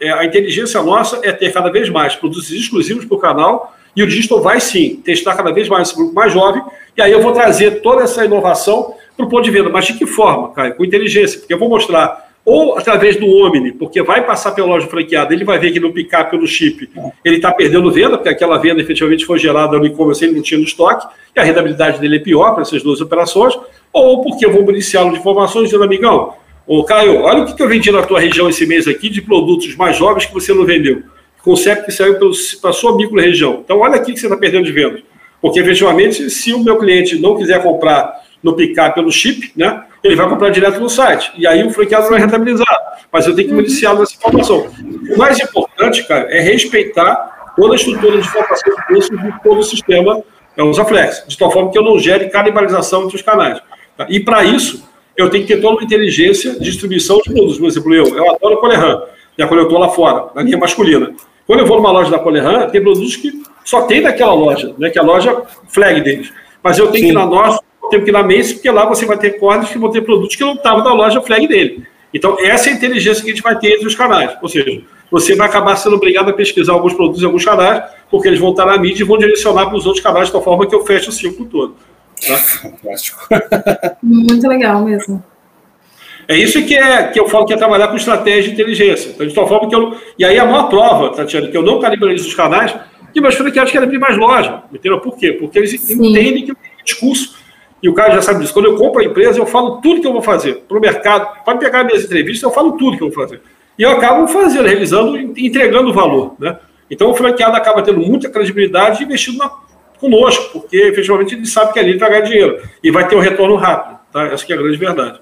é, a inteligência nossa é ter cada vez mais produtos exclusivos para o canal e o Digital vai sim testar cada vez mais esse grupo mais jovem, e aí eu vou trazer toda essa inovação para o ponto de venda. Mas de que forma, Caio? Com inteligência, porque eu vou mostrar ou através do Omni, porque vai passar pela loja franqueada, ele vai ver que no picar pelo chip ele está perdendo venda, porque aquela venda efetivamente foi gerada no e-commerce, ele não tinha no estoque, e a rentabilidade dele é pior para essas duas operações, ou porque eu vou municiá-lo de informações dizendo, amigão, ô Caio, olha o que eu vendi na tua região esse mês aqui de produtos mais jovens que você não vendeu conceito que saiu para a sua micro-região. Então, olha aqui que você está perdendo de venda. Porque, efetivamente, se o meu cliente não quiser comprar no picar pelo chip, né, ele vai comprar direto no site. E aí o franqueado vai rentabilizar. Mas eu tenho que uhum. municiá-lo dessa informação. O mais importante, cara, é respeitar toda a estrutura de formação de preços de todo o sistema é o Zaflex, de tal forma que eu não gere canibalização entre os canais. E, para isso, eu tenho que ter toda uma inteligência de distribuição de produtos. Por exemplo, eu, eu adoro Coleran, já quando eu estou lá fora, na linha masculina. Quando eu vou numa loja da Coleran, tem produtos que só tem daquela loja, né, que é a loja flag deles. Mas eu tenho Sim. que ir na nossa, eu tenho que ir na Macy, porque lá você vai ter cordas que vão ter produtos que não estavam na loja flag dele. Então, essa é a inteligência que a gente vai ter entre os canais. Ou seja, você vai acabar sendo obrigado a pesquisar alguns produtos em alguns canais, porque eles vão estar na mídia e vão direcionar para os outros canais de tal forma que eu feche o ciclo todo. Tá? Fantástico. Muito legal mesmo. É isso que, é, que eu falo que é trabalhar com estratégia e inteligência. Então, de tal forma que eu. E aí a maior prova, Tatiana, que eu não calibralizo os canais, que meus franqueados querem abrir mais loja. Entendeu? Por quê? Porque eles Sim. entendem que o discurso, e o cara já sabe disso, quando eu compro a empresa, eu falo tudo que eu vou fazer. Para o mercado, pode pegar minhas entrevistas, eu falo tudo que eu vou fazer. E eu acabo fazendo, realizando, entregando valor. Né? Então o franqueado acaba tendo muita credibilidade e investindo na, conosco, porque efetivamente ele sabe que ali ele vai ganhar dinheiro e vai ter um retorno rápido. Tá? Essa que é a grande verdade.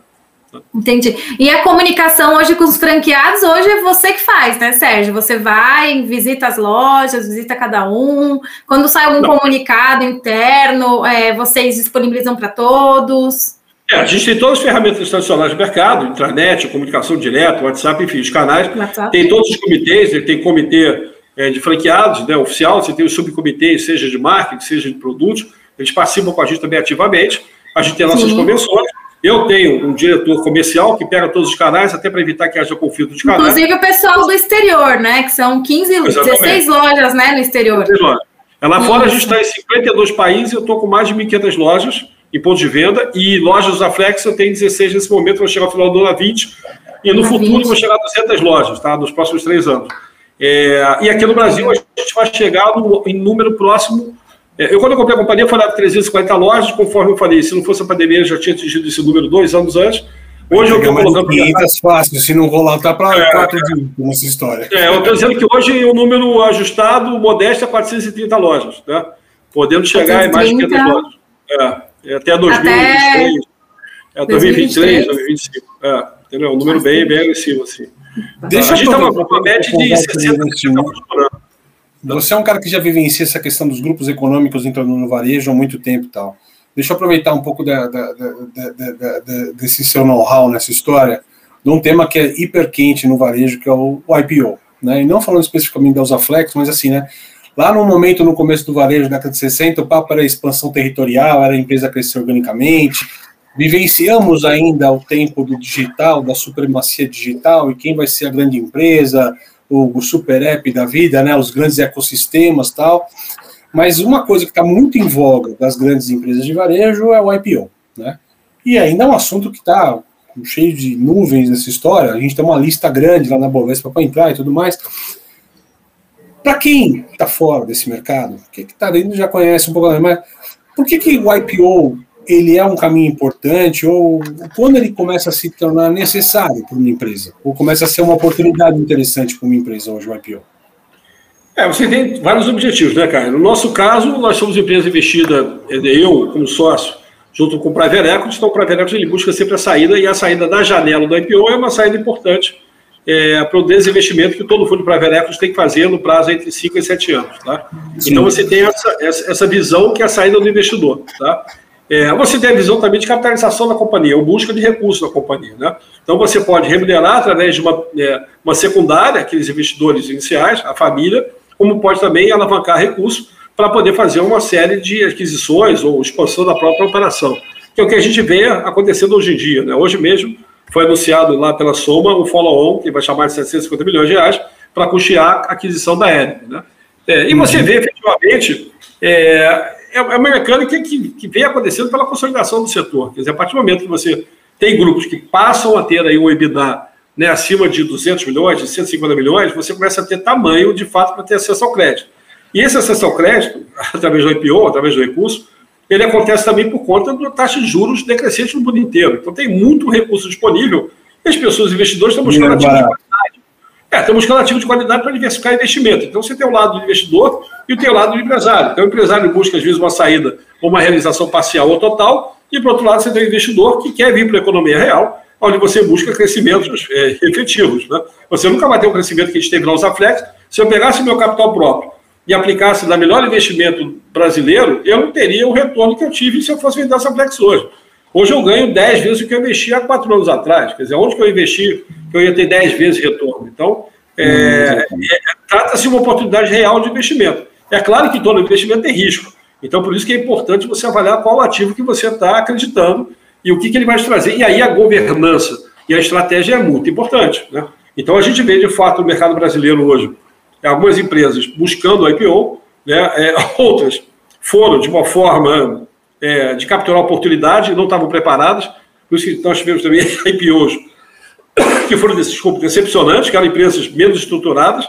Entendi. E a comunicação hoje com os franqueados, hoje é você que faz, né, Sérgio? Você vai, visita as lojas, visita cada um. Quando sai algum Não. comunicado interno, é, vocês disponibilizam para todos? É, a gente tem todas as ferramentas tradicionais do mercado, intranet, comunicação direta, WhatsApp, enfim, os canais. WhatsApp. Tem todos os comitês, tem comitê é, de franqueados, né, oficial, você tem os subcomitês, seja de marketing, seja de produtos, eles participam com a gente também ativamente, a gente tem nossas Sim. convenções, eu tenho um diretor comercial que pega todos os canais, até para evitar que haja conflito de canais. Inclusive o pessoal do exterior, né? Que são 15, Exatamente. 16 lojas, né, no exterior. 16 lojas. Lá fora a gente está em 52 países, eu estou com mais de 1.500 lojas em pontos de venda, e lojas da Flex eu tenho 16 nesse momento, vou chegar ao final do ano a 20, e no futuro 20. vou chegar a 200 lojas, tá? Nos próximos três anos. É, e aqui no Brasil a gente vai chegar no, em número próximo é, eu, quando eu comprei a companhia, foi lá 340 lojas, conforme eu falei, se não fosse a pandemia, eu já tinha atingido esse número dois anos antes. Hoje eu estou colocando. 500 fácil, se não rolar, tá para é, 4 de nessa história. É, eu estou dizendo que hoje o número ajustado, modesto, é 430 lojas, né? Podendo chegar 430. em mais de 500 lojas. É, é até 2023. Até... É, 2023, 2025. É, entendeu? Um número bem, bem agressivo, assim. Deixa a gente está uma média de 60 por ano. Você é um cara que já vivencia essa questão dos grupos econômicos entrando no varejo há muito tempo e tal. Deixa eu aproveitar um pouco da, da, da, desse seu know-how nessa história, de um tema que é hiper quente no varejo, que é o, o IPO. Né? E não falando especificamente da Usaflex, mas assim, né? Lá no momento, no começo do varejo, década de 60, o papo era expansão territorial, era a empresa crescer organicamente. Vivenciamos ainda o tempo do digital, da supremacia digital, e quem vai ser a grande empresa, o, super app da vida, né, os grandes ecossistemas tal. Mas uma coisa que está muito em voga das grandes empresas de varejo é o IPO, né? E ainda é um assunto que está cheio de nuvens nessa história. A gente tem uma lista grande lá na Bovespa para entrar e tudo mais. Para quem está fora desse mercado, que está dentro já conhece um pouco mais, por que, que o IPO ele é um caminho importante ou quando ele começa a se tornar necessário para uma empresa? Ou começa a ser uma oportunidade interessante para uma empresa hoje, o IPO? É, você tem vários objetivos, né, cara? No nosso caso, nós somos empresa investida, é, eu como sócio, junto com o Private Equity, então o Private Equity ele busca sempre a saída, e a saída da janela do IPO é uma saída importante é, para o desinvestimento que todo fundo Private Equity tem que fazer no prazo entre 5 e 7 anos, tá? Então você tem essa, essa visão que é a saída do investidor, tá? É, você tem a visão também de capitalização da companhia, ou busca de recursos da companhia. Né? Então, você pode remunerar através de uma, é, uma secundária, aqueles investidores iniciais, a família, como pode também alavancar recursos para poder fazer uma série de aquisições ou expansão da própria operação, que é o que a gente vê acontecendo hoje em dia. Né? Hoje mesmo foi anunciado lá pela Soma um follow-on, que vai chamar de 750 milhões de reais, para custear a aquisição da Eren. Né? É, e você vê efetivamente é, é, é uma mecânica que, que vem acontecendo pela consolidação do setor. Quer dizer, a partir do momento que você tem grupos que passam a ter aí um EBITDA né, acima de 200 milhões, de 150 milhões, você começa a ter tamanho, de fato, para ter acesso ao crédito. E esse acesso ao crédito, através do IPO, através do recurso, ele acontece também por conta da taxa de juros decrescente no mundo inteiro. Então tem muito recurso disponível e as pessoas, investidores, estão buscando ativos. É, estamos buscando ativos de qualidade para diversificar investimento. Então você tem o lado do investidor e tem o lado do empresário. Então o empresário busca, às vezes, uma saída ou uma realização parcial ou total, e, por outro lado, você tem o investidor que quer vir para a economia real, onde você busca crescimentos é, efetivos. Né? Você nunca vai ter o crescimento que a gente teve na Usaflex. Se eu pegasse meu capital próprio e aplicasse na melhor investimento brasileiro, eu não teria o retorno que eu tive se eu fosse vender a Usaflex hoje. Hoje eu ganho 10 vezes o que eu investi há quatro anos atrás. Quer dizer, onde que eu investi que eu ia ter 10 vezes retorno? Então, é, é, trata-se de uma oportunidade real de investimento. É claro que todo investimento tem risco. Então, por isso que é importante você avaliar qual ativo que você está acreditando e o que, que ele vai te trazer. E aí a governança e a estratégia é muito importante. Né? Então, a gente vê, de fato, no mercado brasileiro hoje, algumas empresas buscando IPO, né? É, outras foram de uma forma é, de capturar oportunidade, não estavam preparadas, por isso que nós tivemos também IPOs que foram desculpa, decepcionantes, que eram empresas menos estruturadas,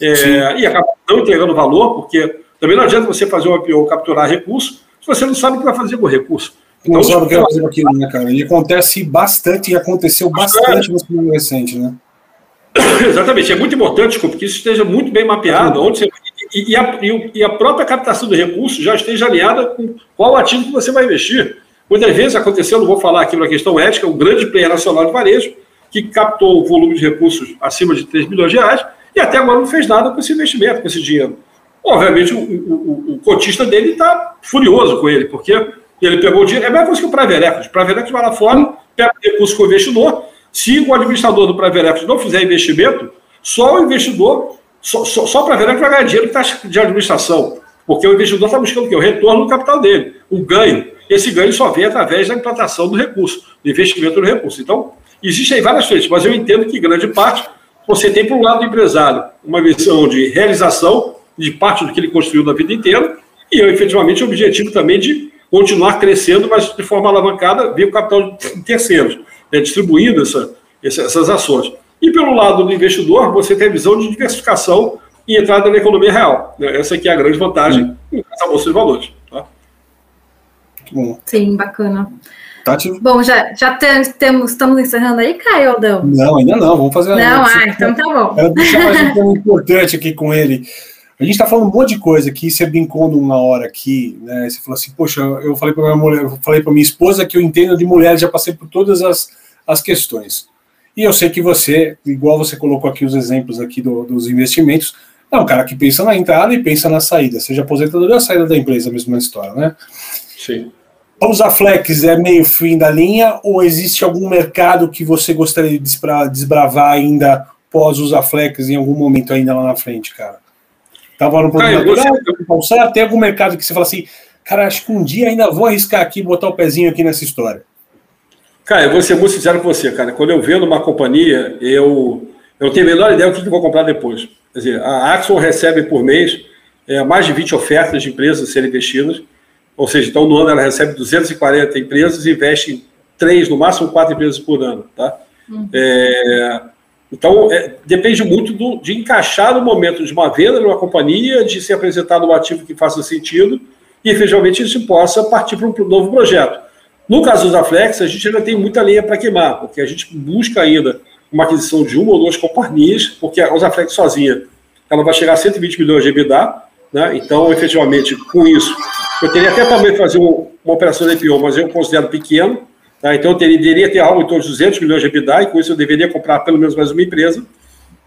é, e acabam não entregando valor, porque também não adianta você fazer um IPO capturar recurso se você não sabe o que vai fazer com o recurso. Então, não sabe o que vai fazer aquilo, né, cara? E acontece bastante e aconteceu bastante no período recente, né? Exatamente, é muito importante, desculpa, que isso esteja muito bem mapeado, onde você, e, e, a, e, a, própria captação de recursos já esteja alinhada com qual ativo que você vai investir. Muitas vezes aconteceu, não vou falar aqui uma questão ética, um grande player nacional de varejo, que captou o volume de recursos acima de 3 milhões de reais, e até agora não fez nada com esse investimento, com esse dinheiro. Obviamente, o, o, o cotista dele está furioso com ele, porque ele pegou o dinheiro. É a mesma coisa que o Private Equity. O Private Equity vai lá fora, pega o recurso com o investidor. Se o administrador do Private Equity não fizer investimento, só o investidor só, só, só para ver que vai ganhar dinheiro que está de administração. Porque o investidor está buscando o quê? O retorno do capital dele, o ganho. Esse ganho só vem através da implantação do recurso, do investimento no recurso. Então, existem várias frentes, mas eu entendo que grande parte você tem, para o lado do empresário, uma visão de realização de parte do que ele construiu na vida inteira, e eu, efetivamente, o objetivo também de continuar crescendo, mas de forma alavancada via o capital de terceiros, né, distribuindo essa, essas ações. E pelo lado do investidor, você tem a visão de diversificação e entrada na economia real. Né? Essa aqui é a grande vantagem da Bolsa de Valores. Tá? Sim, bacana. Tati? Bom, já, já temos, estamos encerrando aí, Caio Aldão? Não, ainda não. Vamos fazer Não, ah, então tá bom. Quero deixar mais um ponto importante aqui com ele. A gente está falando um monte de coisa aqui, você brincou numa hora aqui, né? Você falou assim, poxa, eu falei para minha mulher, eu falei para minha esposa que eu entendo de mulheres, já passei por todas as, as questões. E eu sei que você, igual você colocou aqui os exemplos aqui do, dos investimentos, é um cara que pensa na entrada e pensa na saída, seja aposentador ou a saída da empresa, a mesma história, né? Sim. Usar flex é meio fim da linha ou existe algum mercado que você gostaria de desbravar ainda pós usar flex em algum momento ainda lá na frente, cara? Tava no produto natural, tem algum mercado que você fala assim, cara, acho que um dia ainda vou arriscar aqui, botar o pezinho aqui nessa história. Cara, eu vou ser muito sincero com você, cara. Quando eu vendo uma companhia, eu, eu tenho a menor ideia do que eu vou comprar depois. Quer dizer, a Axon recebe por mês é, mais de 20 ofertas de empresas a serem investidas. Ou seja, então no ano ela recebe 240 empresas e investe em três, no máximo quatro empresas por ano. Tá? Uhum. É, então, é, depende muito do, de encaixar no momento de uma venda numa companhia, de ser apresentado um ativo que faça sentido e, efetivamente, isso possa partir para um novo projeto. No caso da Flex, a gente ainda tem muita lenha para queimar, porque a gente busca ainda uma aquisição de uma ou duas companhias, porque a Osaflex sozinha ela vai chegar a 120 milhões de EBITDA, né? então, efetivamente, com isso, eu teria até também fazer uma, uma operação de IPO, mas eu considero pequeno, tá? então eu teria, deveria ter algo em torno de 200 milhões de EBITDA, e com isso eu deveria comprar pelo menos mais uma empresa,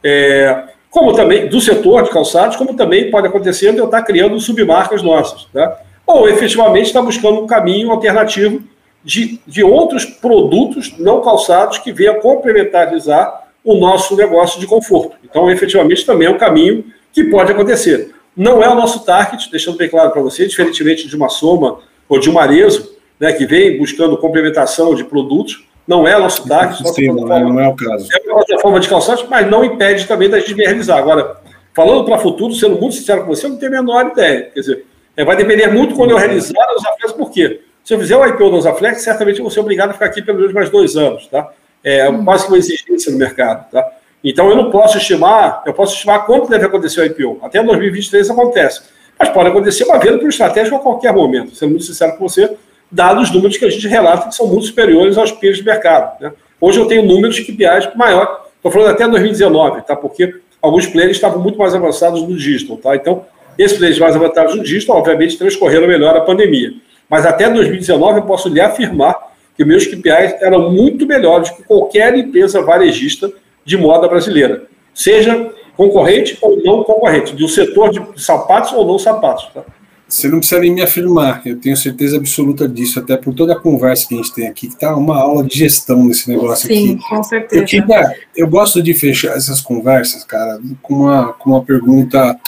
é, como também do setor de calçados, como também pode acontecer de eu estar criando submarcas nossas, tá? ou efetivamente estar buscando um caminho alternativo de, de outros produtos não calçados que venham complementarizar o nosso negócio de conforto. Então, efetivamente, também é um caminho que pode acontecer. Não é o nosso target, deixando bem claro para você, diferentemente de uma soma ou de um arezo, né, que vem buscando complementação de produtos, não é o nosso target. Sim, não, é, não é o caso. É uma plataforma de calçados, mas não impede também da gente realizar. Agora, falando para o futuro, sendo muito sincero com você, eu não tenho a menor ideia. Quer dizer, é, vai depender muito quando eu realizar os afetos, por quê? Se eu fizer o IPO da Osaflex, certamente eu vou ser obrigado a ficar aqui pelo menos mais dois anos, tá? É hum. quase que uma exigência no mercado, tá? Então eu não posso estimar, eu posso estimar quando deve acontecer o IPO. Até 2023 acontece. Mas pode acontecer uma venda por estratégico a qualquer momento, sendo muito sincero com você, dados os números que a gente relata que são muito superiores aos peers de mercado. Né? Hoje eu tenho números de KPIs maior, estou falando até 2019, tá? porque alguns players estavam muito mais avançados no digital. Tá? Então, esses players mais avançados no digital, obviamente, transcorreram melhor a pandemia. Mas até 2019 eu posso lhe afirmar que meus KPIs eram muito melhores que qualquer empresa varejista de moda brasileira, seja concorrente ou não concorrente, do setor de sapatos ou não sapatos. Tá? Você não precisa nem me afirmar, eu tenho certeza absoluta disso, até por toda a conversa que a gente tem aqui, que está uma aula de gestão nesse negócio Sim, aqui. com certeza. Eu, queria, eu gosto de fechar essas conversas, cara, com uma, com uma pergunta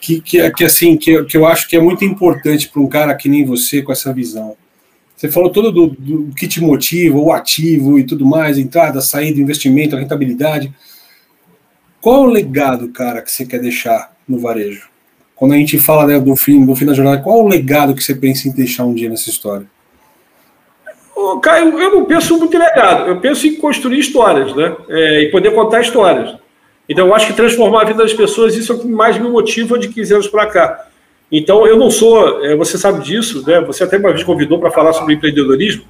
que, que, que assim, que, que eu acho que é muito importante para um cara que nem você com essa visão. Você falou todo do, do que te motiva, o ativo e tudo mais, entrada, saída, investimento, rentabilidade. Qual é o legado, cara, que você quer deixar no varejo? Quando a gente fala né, do fim, do fim da jornada, qual é o legado que você pensa em deixar um dia nessa história? Caio, eu não penso muito em legado, eu penso em construir histórias, né? É, e poder contar histórias. Então, eu acho que transformar a vida das pessoas, isso é o que mais me motiva de 15 anos para cá. Então, eu não sou, é, você sabe disso, né? Você até uma vez convidou para falar sobre empreendedorismo.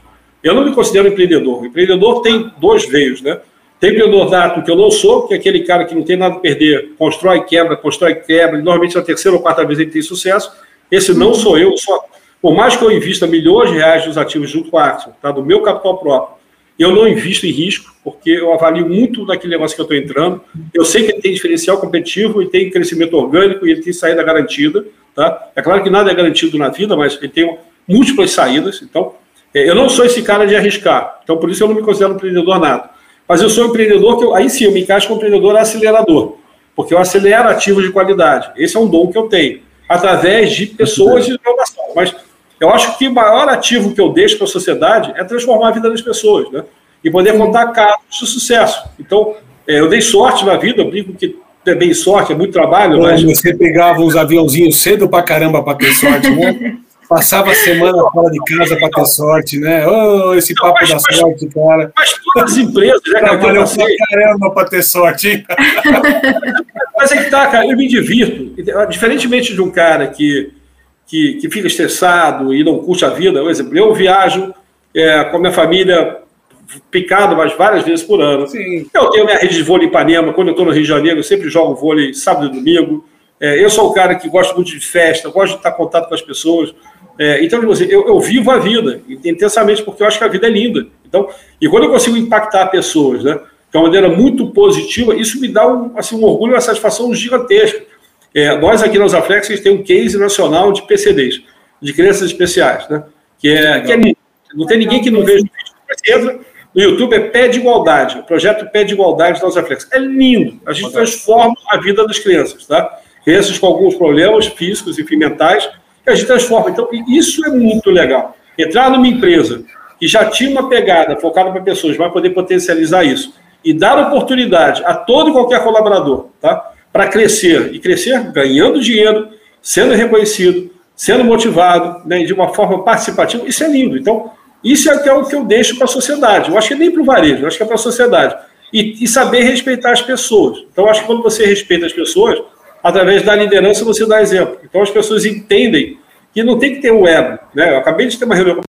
Eu não me considero empreendedor. O empreendedor tem dois veios, né? Tem empreendedor nato, que eu não sou, que é aquele cara que não tem nada a perder, constrói, quebra, constrói, quebra, e normalmente na terceira ou quarta vez ele tem sucesso. Esse não sou eu, só. Por mais que eu invista milhões de reais nos ativos junto com a tá? do meu capital próprio, eu não invisto em risco, porque eu avalio muito naquele negócio que eu estou entrando. Eu sei que ele tem diferencial competitivo, ele tem crescimento orgânico e ele tem saída garantida. Tá? É claro que nada é garantido na vida, mas ele tem múltiplas saídas. Então, é, eu não sou esse cara de arriscar. Então, por isso eu não me considero um empreendedor nato. Mas eu sou um empreendedor que, eu, aí sim, eu me encaixo como empreendedor acelerador. porque eu acelero ativos de qualidade. Esse é um dom que eu tenho, através de pessoas de inovação. Mas eu acho que o maior ativo que eu deixo para a sociedade é transformar a vida das pessoas, né? E poder contar casos de sucesso. Então, é, eu dei sorte na vida, eu brinco que é bem sorte, é muito trabalho. Pô, mas... Você pegava uns aviãozinhos cedo para caramba para ter sorte, né? Passava a semana fora de casa para ter sorte, né? Oh, esse papo mas, da mas, sorte, cara. Mas todas as empresas, né, cara? Trabalhou pra caramba para ter sorte, hein? mas é que tá, cara, eu me divirto. Diferentemente de um cara que, que, que fica estressado e não curte a vida, por exemplo, eu viajo é, com a minha família picado mas várias vezes por ano. Sim. Eu tenho minha rede de vôlei em Ipanema, quando eu estou no Rio de Janeiro, eu sempre jogo vôlei sábado e domingo. É, eu sou o cara que gosta muito de festa, gosto de estar em contato com as pessoas. É, então, tipo assim, eu, eu, vivo a vida intensamente porque eu acho que a vida é linda. Então, e quando eu consigo impactar pessoas, né, de uma maneira muito positiva, isso me dá um, assim, um orgulho e uma satisfação gigantesca. É, nós aqui na Usaflex a gente tem um case nacional de PCDs, de crianças especiais, né, que é, que é. Não tem ninguém que não veja o vídeo. Você entra no YouTube, é Pé de Igualdade, o projeto Pé de Igualdade da Usaflex. É lindo. A gente transforma a vida das crianças, tá? Crianças com alguns problemas físicos, enfim, mentais, que a gente transforma. Então, isso é muito legal. Entrar numa empresa que já tinha uma pegada focada para pessoas, vai poder potencializar isso e dar oportunidade a todo e qualquer colaborador, tá? Para crescer e crescer ganhando dinheiro, sendo reconhecido, sendo motivado, né, de uma forma participativa, isso é lindo. Então, isso é, é o que eu deixo para a sociedade. Eu acho que nem para o varejo, eu acho que é para a sociedade. E, e, saber respeitar as pessoas. Então, acho que quando você respeita as pessoas, através da liderança você dá exemplo. Então as pessoas entendem que não tem que ter um ego. Né? Eu acabei de ter uma reunião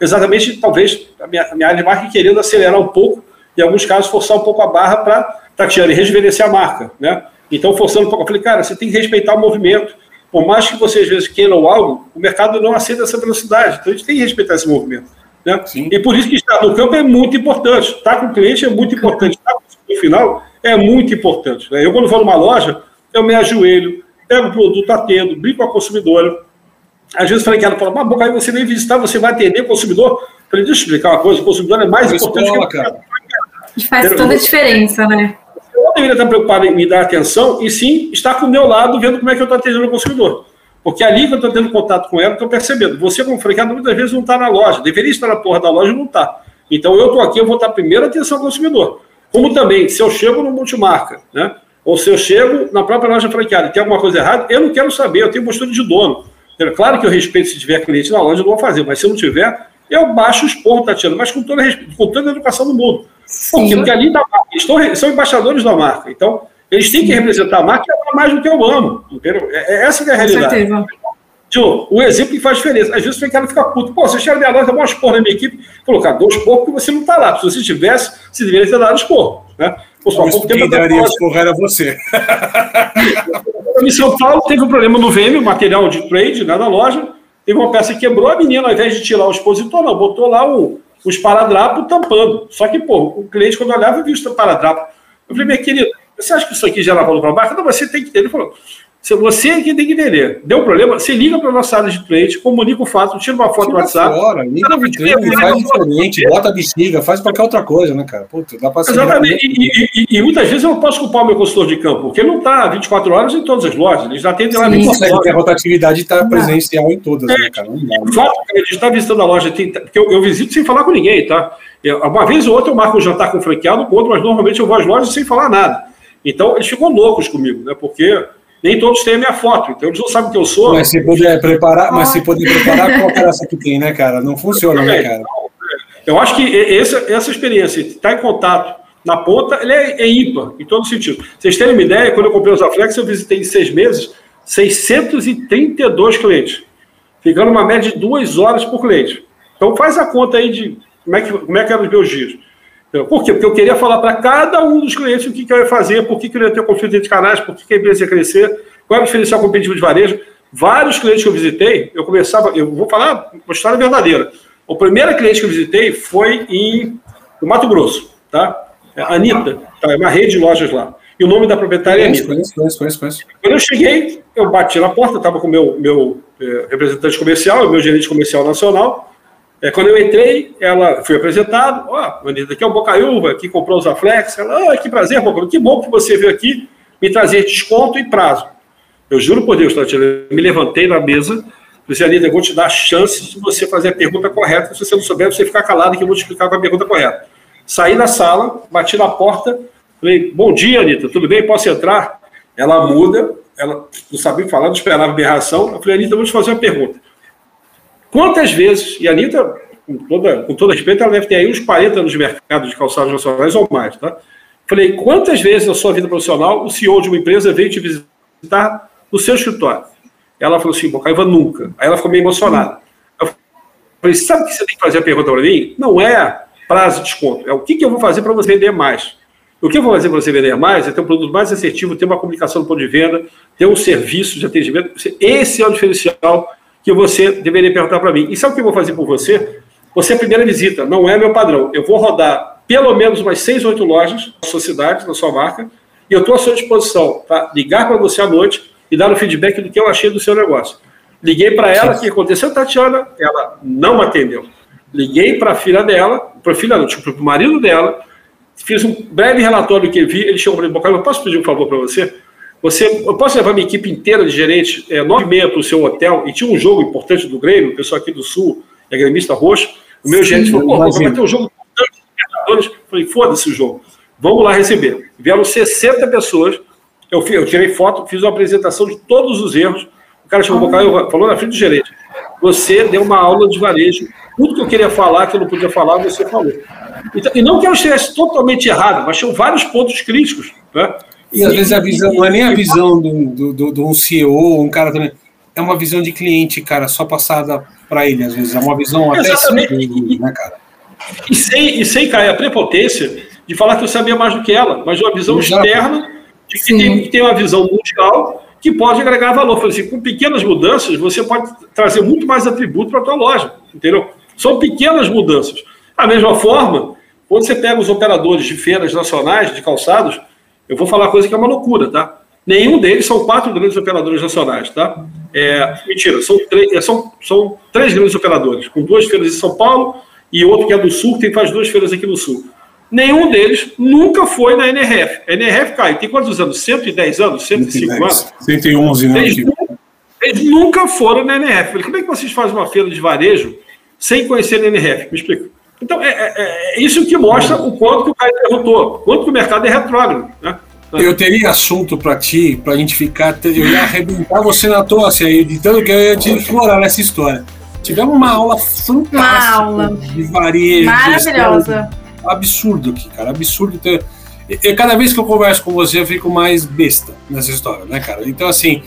exatamente, talvez, a minha, a minha área de marketing querendo acelerar um pouco, em alguns casos, forçar um pouco a barra para, Tatiana, rejuvenescer a marca. Né? Então, forçando um pouco, eu falei, cara, você tem que respeitar o movimento. Por mais que você, às vezes, queiram algo, o mercado não aceita essa velocidade. Então, a gente tem que respeitar esse movimento. Né? E por isso que estar no campo é muito importante. Estar com o cliente é muito importante. Estar no final é muito importante. Né? Eu, quando vou numa loja, eu me ajoelho, pego o produto, atendo, brinco com a consumidora. Às vezes, falei que ela fala, mas boca, aí você vem visitar, você vai atender o consumidor. Eu falei, deixa eu explicar uma coisa, o consumidor é mais importante escola, que o cara. Faz toda a diferença, né? Deveria estar preocupado em me dar atenção e sim estar com o meu lado, vendo como é que eu estou atendendo o consumidor. Porque ali que eu estou tendo contato com ela, estou percebendo. Você, como franqueado, muitas vezes não está na loja. Deveria estar na porra da loja e não está. Então, eu estou aqui, eu vou estar primeiro atenção ao consumidor. Como também, se eu chego no multimarca, né? Ou se eu chego na própria loja franqueada e tem alguma coisa errada, eu não quero saber, eu tenho postura de dono. Claro que eu respeito se tiver cliente na loja, eu não vou fazer, mas se eu não tiver, eu baixo os pontos, Tatiana, mas com toda, com toda a educação do mundo. Quê? Porque ali tá, estão, são embaixadores da marca. Então, eles têm que representar a marca e amar mais do que eu amo. Entendeu? É, é essa é a realidade. Com certeza. O exemplo que faz diferença. Às vezes o cara fica puto. Pô, você chega minha loja, dá esporra na minha equipe. Falou, cara, dou esporro porque você não está lá. Se você tivesse, você deveria ter dado esporro. Né? Pô, só pouco tempo daria esporro era você. em São Paulo teve um problema no VM, material de trade, né, na loja. Teve uma peça que quebrou, a menina, ao invés de tirar o expositor, não, botou lá o, o esparadrapo tampando. Só que, pô, o cliente, quando olhava, viu o esparadrapo. Eu falei, minha querida, você acha que isso aqui gera valor para a marca? Não, você tem que ter. Ele falou, você que tem que entender. Deu problema, você liga para a nossa área de trade, comunica o fato, tira uma foto do WhatsApp. Fora, liga no trade, faz diferente, bota a bexiga, faz qualquer outra coisa, né, cara? Puta, dá para Exatamente. E, e, e, muitas vezes eu não posso culpar o meu consultor de campo, porque ele não está 24 horas em todas as lojas, ele já tem lá Ele consegue ter a rotatividade está presencial em todas, é, né, cara? Não dá, o fato a gente está visitando a loja, tem, porque eu, eu, visito sem falar com ninguém, tá? Eu, uma vez ou outra eu marco um jantar com o franqueado, com outro, mas normalmente eu vou às lojas sem falar nada. Então, eles ficam loucos comigo, né? Porque nem todos têm a minha foto, então eles não sabem que eu sou. Mas se puder preparar, mas se puder preparar, qual graça que tem, né, cara? Não funciona, né, cara? Eu acho que essa, essa experiência, estar em contato na ponta, ele é, é ímpar, em todo sentido. Vocês terem uma ideia, quando eu comprei os Aflex, eu visitei em seis meses 632 clientes, ficando uma média de duas horas por cliente. Então faz a conta aí de como é que, como é que eram os meus dias. Por quê? Porque eu queria falar para cada um dos clientes o que, que eu ia fazer, por que, que eu ia ter conflito entre canais, por que, que a empresa ia crescer, qual é o diferencial competitivo de varejo. Vários clientes que eu visitei, eu começava, eu vou falar uma história verdadeira. O primeiro cliente que eu visitei foi em no Mato Grosso, tá? É Anitta, tá? é uma rede de lojas lá. E o nome da proprietária é Anitta. Conheço, conheço, conheço, conheço. Quando eu cheguei, eu bati na porta, estava com o meu, meu é, representante comercial, meu gerente comercial nacional, É, quando eu entrei, ela foi apresentada, ó, oh, aqui é o Bocaiúva, que comprou os Aflex. Ela, oh, que prazer, Bocaiúva, que bom que você veio aqui me trazer desconto e prazo. Eu juro por Deus, Tatiana, me levantei na mesa, disse, Anitta, eu vou te dar a chance de você fazer a pergunta correta. Se você não souber, você ficar calado que eu vou te explicar qual é a pergunta correta. Saí da sala, bati na porta, falei, bom dia, Anitta, tudo bem? Posso entrar? Ela muda, ela não sabia falar, não esperava berração. Eu falei, Anitta, eu vou te fazer uma pergunta. Quantas vezes, e a Anitta, com, toda, com todo respeito, ela deve ter aí uns 40 anos de mercado de calçados nacionais ou mais, tá? Falei, quantas vezes na sua vida profissional o CEO de uma empresa veio te visitar no seu escritório? Ela falou assim, Bocaiva, nunca. Aí ela ficou meio emocionada. Eu falei, sabe o que você tem que fazer a pergunta para mim? Não é prazo de desconto, é o que, que eu vou fazer para você vender mais. O que eu vou fazer para você vender mais é ter um produto mais assertivo, ter uma comunicação no ponto de venda, ter um serviço de atendimento. Esse é o diferencial que você deveria perguntar para mim. E sabe o que eu vou fazer por você? Você é a primeira visita, não é meu padrão. Eu vou rodar pelo menos umas seis, oito lojas na sua cidade, na sua marca, e eu estou à sua disposição para ligar para você à noite e dar o feedback do que eu achei do seu negócio. Liguei para ela, o que aconteceu, Tatiana? Ela não atendeu. Liguei para a filha dela, para filha não, tipo, para o marido dela, fiz um breve relatório do que vi, ele chegou para mim, eu posso pedir um favor para você? Você, eu posso levar minha equipe inteira de gerente é, nove e meia para o seu hotel e tinha um jogo importante do Grêmio, o pessoal aqui do Sul, é gremista roxo, o meu gerente falou, pô, vai ter um jogo importante, Libertadores. Falei, foda-se o jogo, vamos lá receber. Vieram 60 pessoas, eu, eu tirei foto, fiz uma apresentação de todos os erros, o cara chegou ah. e falou na frente do gerente, você deu uma aula de varejo, tudo que eu queria falar, que eu não podia falar, você falou. Então, e não que eu estivesse totalmente errado, mas tinham vários pontos críticos, né? E às vezes a visão não é nem a visão do, do, do um CEO, um cara também. É uma visão de cliente, cara, só passada para ele, às vezes. É uma visão até simples, né, cara? E sem, e sem cair a prepotência de falar que eu sabia mais do que ela, mas uma visão Exato. externa de que tem, que tem uma visão mundial que pode agregar valor. Falei assim, com pequenas mudanças, você pode trazer muito mais atributo para a tua loja, entendeu? São pequenas mudanças. Da mesma forma, quando você pega os operadores de feiras nacionais de calçados, eu vou falar coisa que é uma loucura, tá? Nenhum deles são quatro grandes operadores nacionais, tá? É, mentira, são, é, são, são três grandes operadores, com duas feiras em São Paulo e outro que é do Sul, que faz duas feiras aqui no Sul. Nenhum deles nunca foi na NRF. A NRF, cai, tem quantos anos? 110 anos? 105 110, anos? 111, né? Eles, eles nunca foram na NRF. Falei, como é que vocês fazem uma feira de varejo sem conhecer a NRF? Me explica. Então, é, é, é isso que mostra o quanto que o cara derrotou, quanto que o mercado é retrógrado. Né? Eu teria assunto para ti, para a gente ficar. Eu ia arrebentar você na tosse aí, de tanto que eu ia te explorar nessa história. Tivemos uma aula fantástica uma aula. de varejo. Maravilhosa. Absurdo aqui, cara. Absurdo. Ter... E, cada vez que eu converso com você, eu fico mais besta nessa história, né, cara? Então, assim,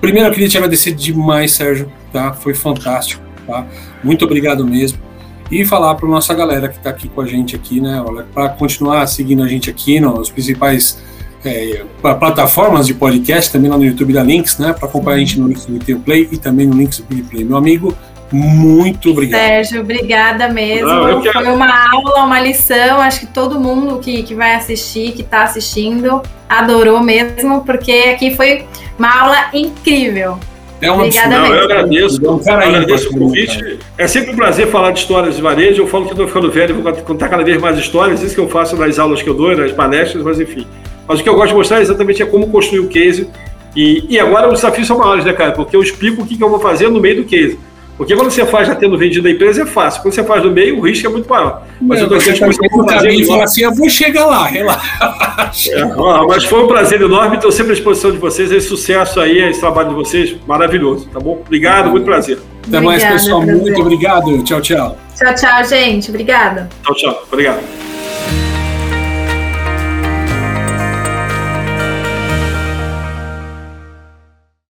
primeiro eu queria te agradecer demais, Sérgio, tá? Foi fantástico, tá? Muito obrigado mesmo e falar para nossa galera que está aqui com a gente aqui, né, para continuar seguindo a gente aqui nos principais é, plataformas de podcast, também lá no YouTube da Links, né, para acompanhar a gente no Links do Retail Play e também no Links do Play. Meu amigo, muito obrigado. Sérgio, obrigada mesmo. Não, quero... Foi uma aula, uma lição. Acho que todo mundo que, que vai assistir, que está assistindo, adorou mesmo, porque aqui foi uma aula incrível. É uma Obrigada não, eu agradeço, eu agradeço o convite. É sempre um prazer falar de histórias de varejo. Eu falo que estou ficando velho, vou contar cada vez mais histórias. Isso que eu faço nas aulas que eu dou, nas palestras, mas enfim. Mas o que eu gosto de mostrar é exatamente é como construir o case. E, e agora os desafios são maiores, né, cara? Porque eu explico o que, que eu vou fazer no meio do case. Porque quando você faz já tendo vendido a empresa é fácil. Quando você faz no meio, o risco é muito maior. Mas eu tô aqui a fazer e falar assim, eu vou chegar lá, relaxa. É, ó, mas foi um prazer enorme, estou sempre à disposição de vocês. Esse sucesso aí, esse trabalho de vocês, maravilhoso, tá bom? Obrigado, muito prazer. Até mais, pessoal. Muito obrigado. Tchau, tchau. Tchau, tchau, gente. Obrigada. Tchau, tchau. Obrigado.